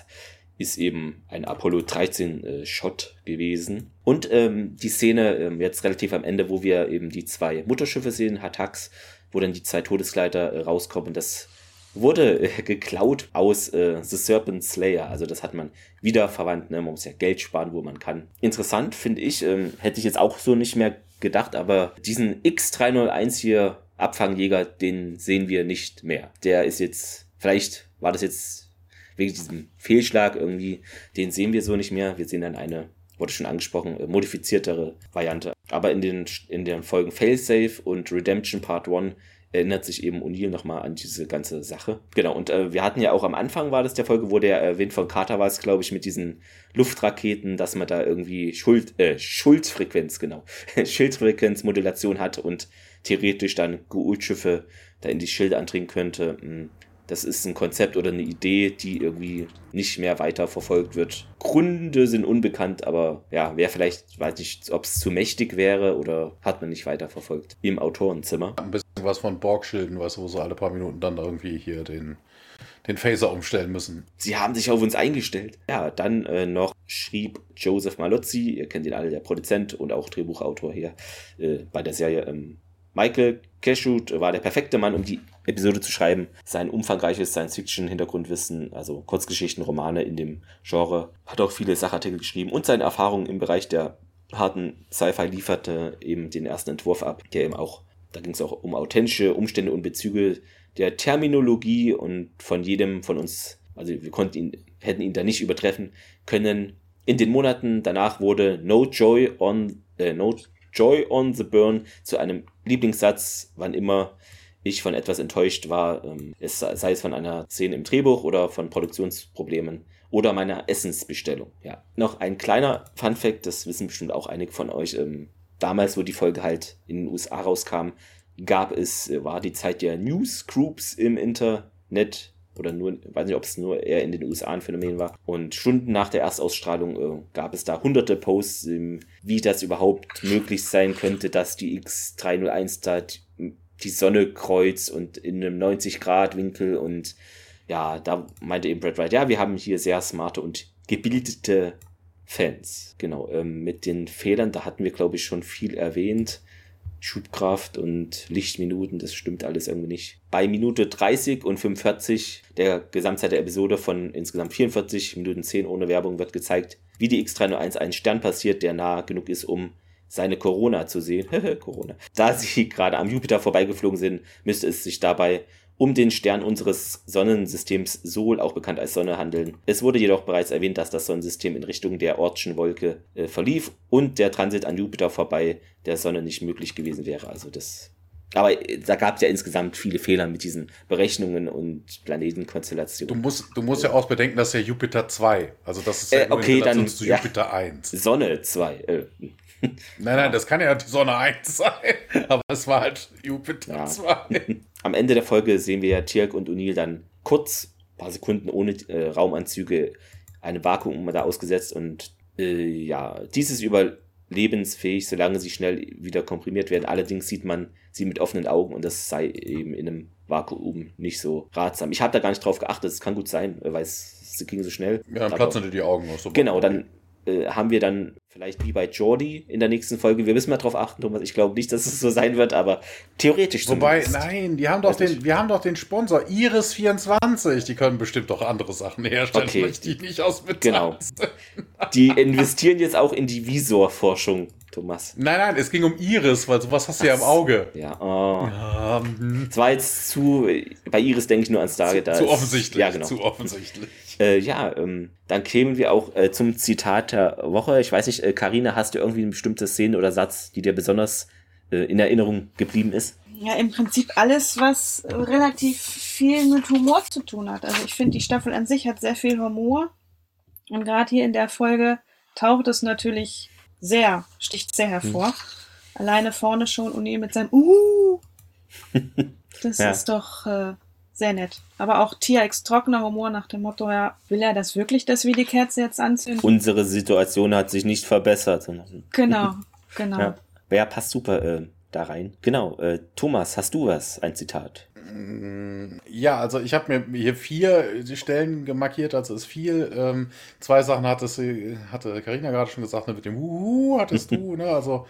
ist eben ein Apollo 13 äh, Shot gewesen. Und ähm, die Szene ähm, jetzt relativ am Ende, wo wir eben die zwei Mutterschiffe sehen, Hatax, wo dann die zwei Todesgleiter äh, rauskommen, das wurde äh, geklaut aus äh, The Serpent Slayer. Also das hat man wieder verwandt. Ne? Man muss ja Geld sparen, wo man kann. Interessant finde ich, ähm, hätte ich jetzt auch so nicht mehr gedacht, aber diesen X301 hier, Abfangjäger, den sehen wir nicht mehr. Der ist jetzt, vielleicht war das jetzt wegen diesem Fehlschlag irgendwie, den sehen wir so nicht mehr. Wir sehen dann eine, wurde schon angesprochen, äh, modifiziertere Variante. Aber in den, in den Folgen Failsafe und Redemption Part 1 erinnert sich eben O'Neill nochmal an diese ganze Sache. Genau, und äh, wir hatten ja auch am Anfang war das der Folge, wo der erwähnt von Carter war es, glaube ich, mit diesen Luftraketen, dass man da irgendwie Schuld, äh, Schuldfrequenz, genau, (laughs) Schildfrequenzmodulation hat und theoretisch dann Geult-Schiffe da in die Schilde andringen könnte. Hm, das ist ein Konzept oder eine Idee, die irgendwie nicht mehr weiter verfolgt wird. Gründe sind unbekannt, aber ja, wer vielleicht, weiß nicht, ob es zu mächtig wäre oder hat man nicht weiter verfolgt im Autorenzimmer. Was von Borgschilden, weißt du, wo sie alle paar Minuten dann irgendwie hier den, den Phaser umstellen müssen. Sie haben sich auf uns eingestellt. Ja, dann äh, noch schrieb Joseph Malozzi, ihr kennt ihn alle, der Produzent und auch Drehbuchautor hier äh, bei der Serie ähm, Michael Cashut war der perfekte Mann, um die Episode zu schreiben. Sein umfangreiches Science-Fiction-Hintergrundwissen, also Kurzgeschichten, Romane in dem Genre, hat auch viele Sachartikel geschrieben und seine Erfahrungen im Bereich der harten Sci-Fi lieferte eben den ersten Entwurf ab, der eben auch, da ging es auch um authentische Umstände und Bezüge der Terminologie und von jedem von uns, also wir konnten ihn, hätten ihn da nicht übertreffen können. In den Monaten danach wurde No Joy on, äh, No Joy on the Burn zu einem Lieblingssatz, wann immer ich von etwas enttäuscht war, ähm, es sei es von einer Szene im Drehbuch oder von Produktionsproblemen oder meiner Essensbestellung. Ja, noch ein kleiner Fun Fact, das wissen bestimmt auch einige von euch. Ähm, damals, wo die Folge halt in den USA rauskam, gab es, äh, war die Zeit der Newsgroups im Internet oder nur, weiß nicht, ob es nur eher in den USA ein Phänomen war. Und Stunden nach der Erstausstrahlung äh, gab es da hunderte Posts, ähm, wie das überhaupt möglich sein könnte, dass die X301 da die Sonne kreuzt und in einem 90 Grad Winkel und ja, da meinte eben Brad Wright, ja, wir haben hier sehr smarte und gebildete Fans. Genau, ähm, mit den Fehlern, da hatten wir, glaube ich, schon viel erwähnt. Schubkraft und Lichtminuten, das stimmt alles irgendwie nicht. Bei Minute 30 und 45 der Gesamtzeit der Episode von insgesamt 44 Minuten 10 ohne Werbung wird gezeigt, wie die X301 einen Stern passiert, der nah genug ist, um seine Corona zu sehen. (laughs) Corona. Da sie (laughs) gerade am Jupiter vorbeigeflogen sind, müsste es sich dabei um den Stern unseres Sonnensystems Sol, auch bekannt als Sonne, handeln. Es wurde jedoch bereits erwähnt, dass das Sonnensystem in Richtung der Ortschen Wolke äh, verlief und der Transit an Jupiter vorbei der Sonne nicht möglich gewesen wäre. Also das. Aber äh, da gab es ja insgesamt viele Fehler mit diesen Berechnungen und Planetenkonstellationen. Du musst, du musst ja auch bedenken, dass ja Jupiter 2, also das ist ja äh, okay, dann, zu Jupiter ja, 1. Sonne 2. Äh, (laughs) nein, nein, das kann ja die Sonne 1 sein. (laughs) Aber es war halt Jupiter ja. 2. (laughs) Am Ende der Folge sehen wir ja Tirk und O'Neill dann kurz, ein paar Sekunden ohne äh, Raumanzüge, eine Vakuum da ausgesetzt und äh, ja, dies ist überlebensfähig, solange sie schnell wieder komprimiert werden. Allerdings sieht man sie mit offenen Augen und das sei eben in einem Vakuum nicht so ratsam. Ich habe da gar nicht drauf geachtet, es kann gut sein, weil es ging so schnell. Ja, dann platzen dir die Augen aus. So genau, dann äh, haben wir dann vielleicht wie bei Jordi in der nächsten Folge. Wir müssen mal drauf achten, Thomas. Ich glaube nicht, dass es so sein wird, aber theoretisch Wobei, zumindest. nein, die haben doch den, wir haben doch den Sponsor Iris24. Die können bestimmt doch andere Sachen herstellen, okay. ich die nicht aus Genau. Die investieren jetzt auch in die Visorforschung. Thomas. Nein, nein, es ging um Iris, weil sowas hast du ja im Auge. Ja, oh. Ja, hm. Das war jetzt zu, bei Iris denke ich nur an Stargate. Zu, zu offensichtlich. Ja, genau. Zu offensichtlich. Äh, ja, ähm, dann kämen wir auch äh, zum Zitat der Woche. Ich weiß nicht, Karina, äh, hast du irgendwie eine bestimmte Szene oder Satz, die dir besonders äh, in Erinnerung geblieben ist? Ja, im Prinzip alles, was relativ viel mit Humor zu tun hat. Also ich finde, die Staffel an sich hat sehr viel Humor. Und gerade hier in der Folge taucht es natürlich sehr, sticht sehr hervor. Hm. Alleine vorne schon O'Neill mit seinem Uh. (laughs) Das ja. ist doch äh, sehr nett. Aber auch TX trockener Humor nach dem Motto, ja, will er das wirklich, dass wir die Kerze jetzt anzünden? Unsere Situation hat sich nicht verbessert. (laughs) Genau, genau. Ja, ja passt super äh, da rein. Genau, äh, Thomas, hast du was, ein Zitat? Ja, also ich habe mir hier vier Stellen gemarkiert, also ist viel. Ähm, zwei Sachen hattest, hatte Karina gerade schon gesagt, ne, mit dem Huhu hattest du, (laughs) ne? Also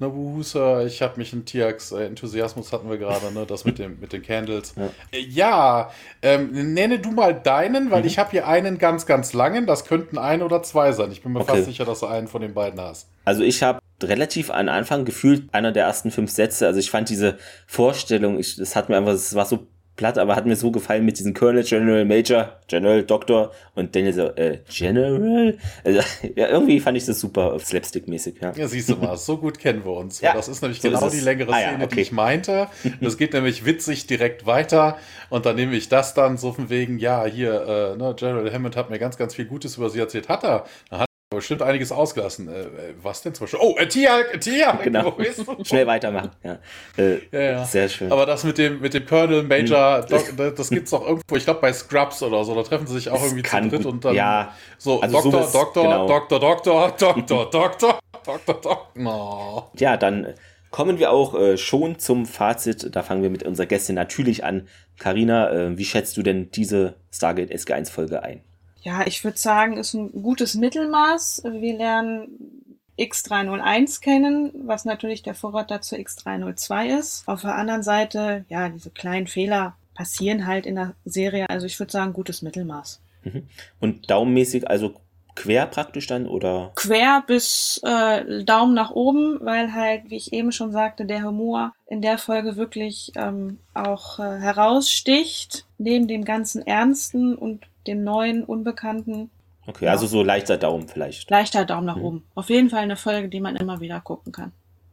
Wuhusa, ich habe mich in Tiax äh, Enthusiasmus hatten wir gerade, ne, das mit, dem, mit den Candles. Ja, äh, ja ähm, nenne du mal deinen, weil mhm. ich habe hier einen ganz, ganz langen. Das könnten ein oder zwei sein. Ich bin mir okay. fast sicher, dass du einen von den beiden hast. Also ich habe relativ an Anfang gefühlt einer der ersten fünf Sätze. Also ich fand diese Vorstellung, ich, das hat mir einfach, es war so platt, aber hat mir so gefallen mit diesen Colonel, General, Major, General, Doctor und Daniel so, äh, General? Also, (laughs) ja, irgendwie fand ich das super slapstick-mäßig, ja. Ja, siehst du mal, so gut kennen wir uns. (laughs) Ja, das ist nämlich so genau ist die längere ah, Szene, ja, okay. die ich meinte. (laughs) Das geht nämlich witzig direkt weiter und dann nehme ich das dann so von wegen, ja, hier, äh, ne, General Hammond hat mir ganz, ganz viel Gutes über sie erzählt. Hat er. Dann hat bestimmt einiges ausgelassen. Äh, äh, was denn zum Beispiel? Oh, äh, Tiag, Tiag! (laughs) Genau. Schnell weitermachen. Ja. Äh, ja, ja. Sehr schön. Aber das mit dem, mit dem Colonel, Major, hm. Doc, das gibt's doch irgendwo, ich glaube bei Scrubs oder so, da treffen sie sich auch das irgendwie zu dritt und dann ja, so also Doktor, sowas, Doktor, genau. Doktor, Doktor, Doktor, (laughs) Doktor, Doktor, Doktor. No. Ja, dann kommen wir auch äh, schon zum Fazit. Da fangen wir mit unserer Gästin natürlich an. Karina, äh, wie schätzt du denn diese Stargate SG1 Folge ein? Ja, ich würde sagen, ist ein gutes Mittelmaß. Wir lernen X301 kennen, was natürlich der Vorrat zu X302 ist. Auf der anderen Seite, ja, diese kleinen Fehler passieren halt in der Serie. Also ich würde sagen, gutes Mittelmaß. Mhm. Und daumenmäßig, also quer praktisch dann oder? Quer bis äh, Daumen nach oben, weil halt, wie ich eben schon sagte, der Humor in der Folge wirklich ähm, auch äh, heraussticht, neben dem ganzen Ernsten und dem neuen, unbekannten. Okay, ja. also so leichter Daumen vielleicht. Leichter Daumen nach mhm. oben. Auf jeden Fall eine Folge, die man immer wieder gucken kann.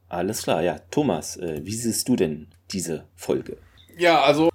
Alles klar, ja. Thomas, äh, wie siehst du denn diese Folge? Ja, also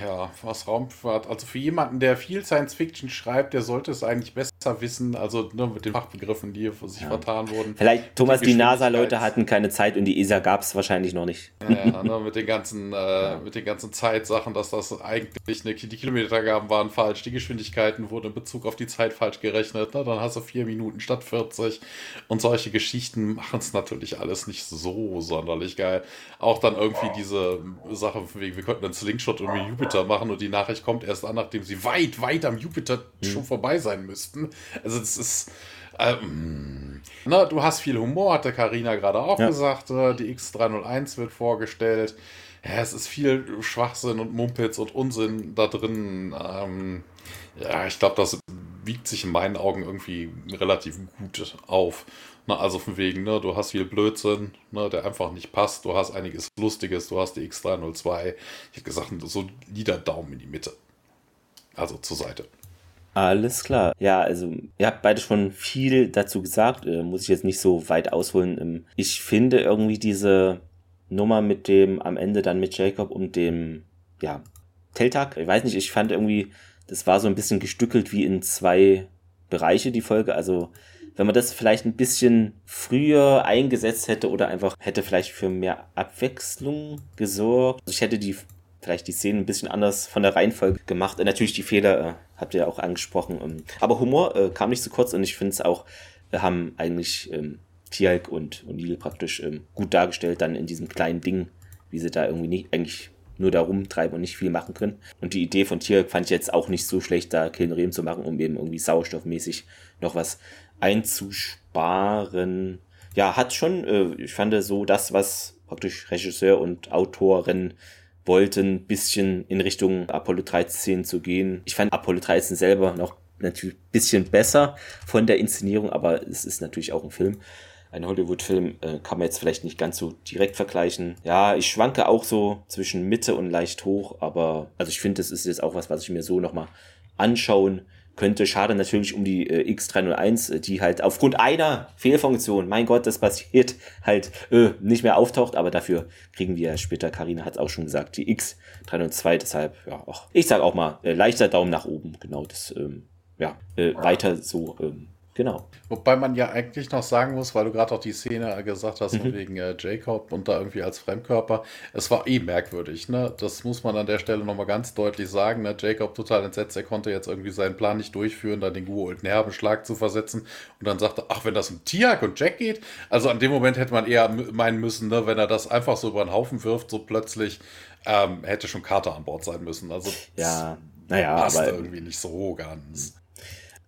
ja, was Raumfahrt. Also für jemanden, der viel Science Fiction schreibt, der sollte es eigentlich besser wissen, also nur mit den Fachbegriffen, die sich ja. vertan wurden. Vielleicht, Thomas, die, die NASA-Leute hatten keine Zeit und die ESA gab es wahrscheinlich noch nicht. Ja, ja ne, mit den ganzen, äh, mit den ganzen Zeitsachen, dass das eigentlich eine, die Kilometergaben waren falsch, die Geschwindigkeiten wurden in Bezug auf die Zeit falsch gerechnet. Ne? Dann hast du vier Minuten statt 40 und solche Geschichten machen es natürlich alles nicht so sonderlich geil. Auch dann irgendwie diese Sache, wir könnten einen Slingshot um Jupiter Jupiter machen und die Nachricht kommt erst an, nachdem sie weit, weit am Jupiter mhm. schon vorbei sein müssten. Also es ist. Ähm, na, du hast viel Humor, hatte Karina gerade auch ja. gesagt. Äh, die X301 wird vorgestellt. Ja, es ist viel Schwachsinn und Mumpitz und Unsinn da drin. Ähm, ja, ich glaube, das wiegt sich in meinen Augen irgendwie relativ gut auf. Na, also von wegen, ne, du hast viel Blödsinn, ne, der einfach nicht passt. Du hast einiges Lustiges, du hast die X302. Ich hätte gesagt, so lieder Daumen in die Mitte. Also zur Seite. Alles klar. Ja, also ihr habt beide schon viel dazu gesagt, äh, muss ich jetzt nicht so weit ausholen. Ähm, ich finde irgendwie diese Nummer mit dem am Ende dann mit Jacob und dem, ja, Telltag, ich weiß nicht, ich fand irgendwie, das war so ein bisschen gestückelt wie in zwei Bereiche, die Folge. Also wenn man das vielleicht ein bisschen früher eingesetzt hätte oder einfach hätte vielleicht für mehr Abwechslung gesorgt. Also ich hätte die vielleicht die Szenen ein bisschen anders von der Reihenfolge gemacht. Und natürlich die Fehler äh, habt ihr auch angesprochen. Ähm, aber Humor äh, kam nicht zu kurz und ich finde es auch, wir haben eigentlich ähm, Tialk und O'Neill praktisch ähm, gut dargestellt, dann in diesem kleinen Ding, wie sie da irgendwie nicht, eigentlich nur da rumtreiben und nicht viel machen können. Und die Idee von Tialk fand ich jetzt auch nicht so schlecht, da Killenreben zu machen, um eben irgendwie sauerstoffmäßig noch was einzusparen. Ja, hat schon, äh, ich fand so das, was praktisch Regisseur und Autorin wollten, bisschen in Richtung Apollo 13 zu gehen. Ich fand Apollo 13 selber noch natürlich ein bisschen besser von der Inszenierung, aber es ist natürlich auch ein Film. Ein Hollywood-Film äh, kann man jetzt vielleicht nicht ganz so direkt vergleichen. Ja, ich schwanke auch so zwischen Mitte und leicht hoch, aber also ich finde, das ist jetzt auch was, was ich mir so nochmal anschauen könnte. Schade natürlich um die äh, X301, äh, die halt aufgrund einer Fehlfunktion, mein Gott, das passiert, (laughs) halt äh, nicht mehr auftaucht, aber dafür kriegen wir später, Karina hat es auch schon gesagt, die X302, deshalb, ja, auch, ich sag auch mal, äh, leichter Daumen nach oben, genau, das, ähm, ja, äh, weiter so ähm, Genau. Wobei man ja eigentlich noch sagen muss, weil du gerade auch die Szene gesagt hast, mhm. wegen äh, Jacob und da irgendwie als Fremdkörper, es war eh merkwürdig, ne? Das muss man an der Stelle nochmal ganz deutlich sagen. Ne? Jacob total entsetzt, er konnte jetzt irgendwie seinen Plan nicht durchführen, da den geholten Herbenschlag zu versetzen und dann sagte, ach, wenn das um Tiak und Jack geht, also an dem Moment hätte man eher meinen müssen, ne, wenn er das einfach so über den Haufen wirft, so plötzlich, ähm, hätte schon Carter an Bord sein müssen. Also ja, naja, passt aber irgendwie nicht so ganz.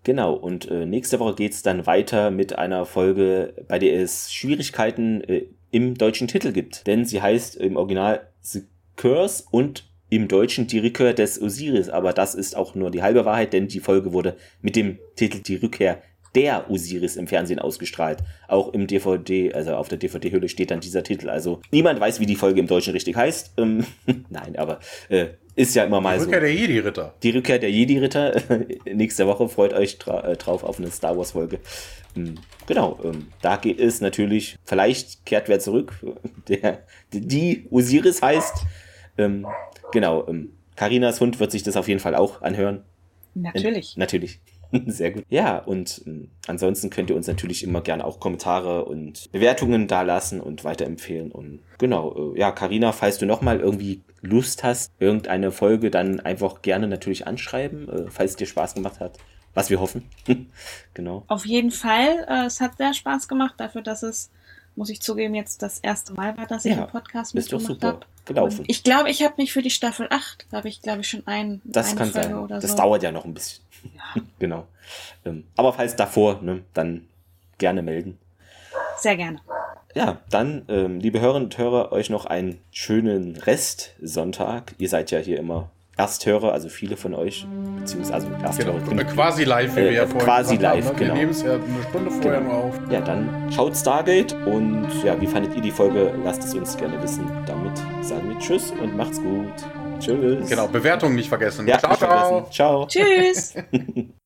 Genau, und äh, nächste Woche geht's dann weiter mit einer Folge, bei der es Schwierigkeiten äh, im deutschen Titel gibt. Denn sie heißt im Original The Curse und im Deutschen die Rückkehr des Osiris. Aber das ist auch nur die halbe Wahrheit, denn die Folge wurde mit dem Titel Die Rückkehr der Osiris im Fernsehen ausgestrahlt. Auch im DVD, also auf der DVD-Hülle steht dann dieser Titel. Also niemand weiß, wie die Folge im Deutschen richtig heißt. Ähm, (laughs) Nein, aber äh, ist ja immer mal so. Die Rückkehr so. der Jedi-Ritter. Die Rückkehr der Jedi-Ritter. (laughs) Nächste Woche freut euch dra äh, drauf auf eine Star Wars-Folge. Ähm, genau, ähm, da geht es natürlich, vielleicht kehrt wer zurück, (laughs) der die Osiris heißt. Ähm, genau, ähm, Karinas Hund wird sich das auf jeden Fall auch anhören. Natürlich. Natürlich. (laughs) Sehr gut. Ja, und äh, ansonsten könnt ihr uns natürlich immer gerne auch Kommentare und Bewertungen dalassen und weiterempfehlen. Und genau, äh, ja, Karina, falls du nochmal irgendwie Lust hast, irgendeine Folge, dann einfach gerne natürlich anschreiben, äh, falls es dir Spaß gemacht hat. Was wir hoffen. (laughs) genau. Auf jeden Fall. Äh, es hat sehr Spaß gemacht, dafür, dass es, muss ich zugeben, jetzt das erste Mal war, dass ich ja, einen Podcast mitgemacht habe gelaufen. ich glaube, ich habe mich für die Staffel 8, habe ich glaube ich schon ein, das kann Folge sein. oder das so. Das dauert ja noch ein bisschen. Ja. (laughs) genau. Ähm, aber falls davor, ne, dann gerne melden. Sehr gerne. Ja, dann, ähm, liebe Hörerinnen und Hörer, euch noch einen schönen Rest Sonntag. Ihr seid ja hier immer Ersthörer, also viele von euch, beziehungsweise also Ersthörer. Genau, quasi live, wie äh, wir ja vorher Quasi live, haben, ne? genau. Wir nehmen es ja eine Stunde vorher genau. nur auf. Ja, dann schaut Stargate und ja, wie fandet ihr die Folge? Lasst es uns gerne wissen. Damit sagen wir Tschüss und macht's gut. Tschüss. Genau, Bewertungen nicht vergessen. Ja, ciao, ciao. Vergessen. Ciao. Tschüss. (laughs)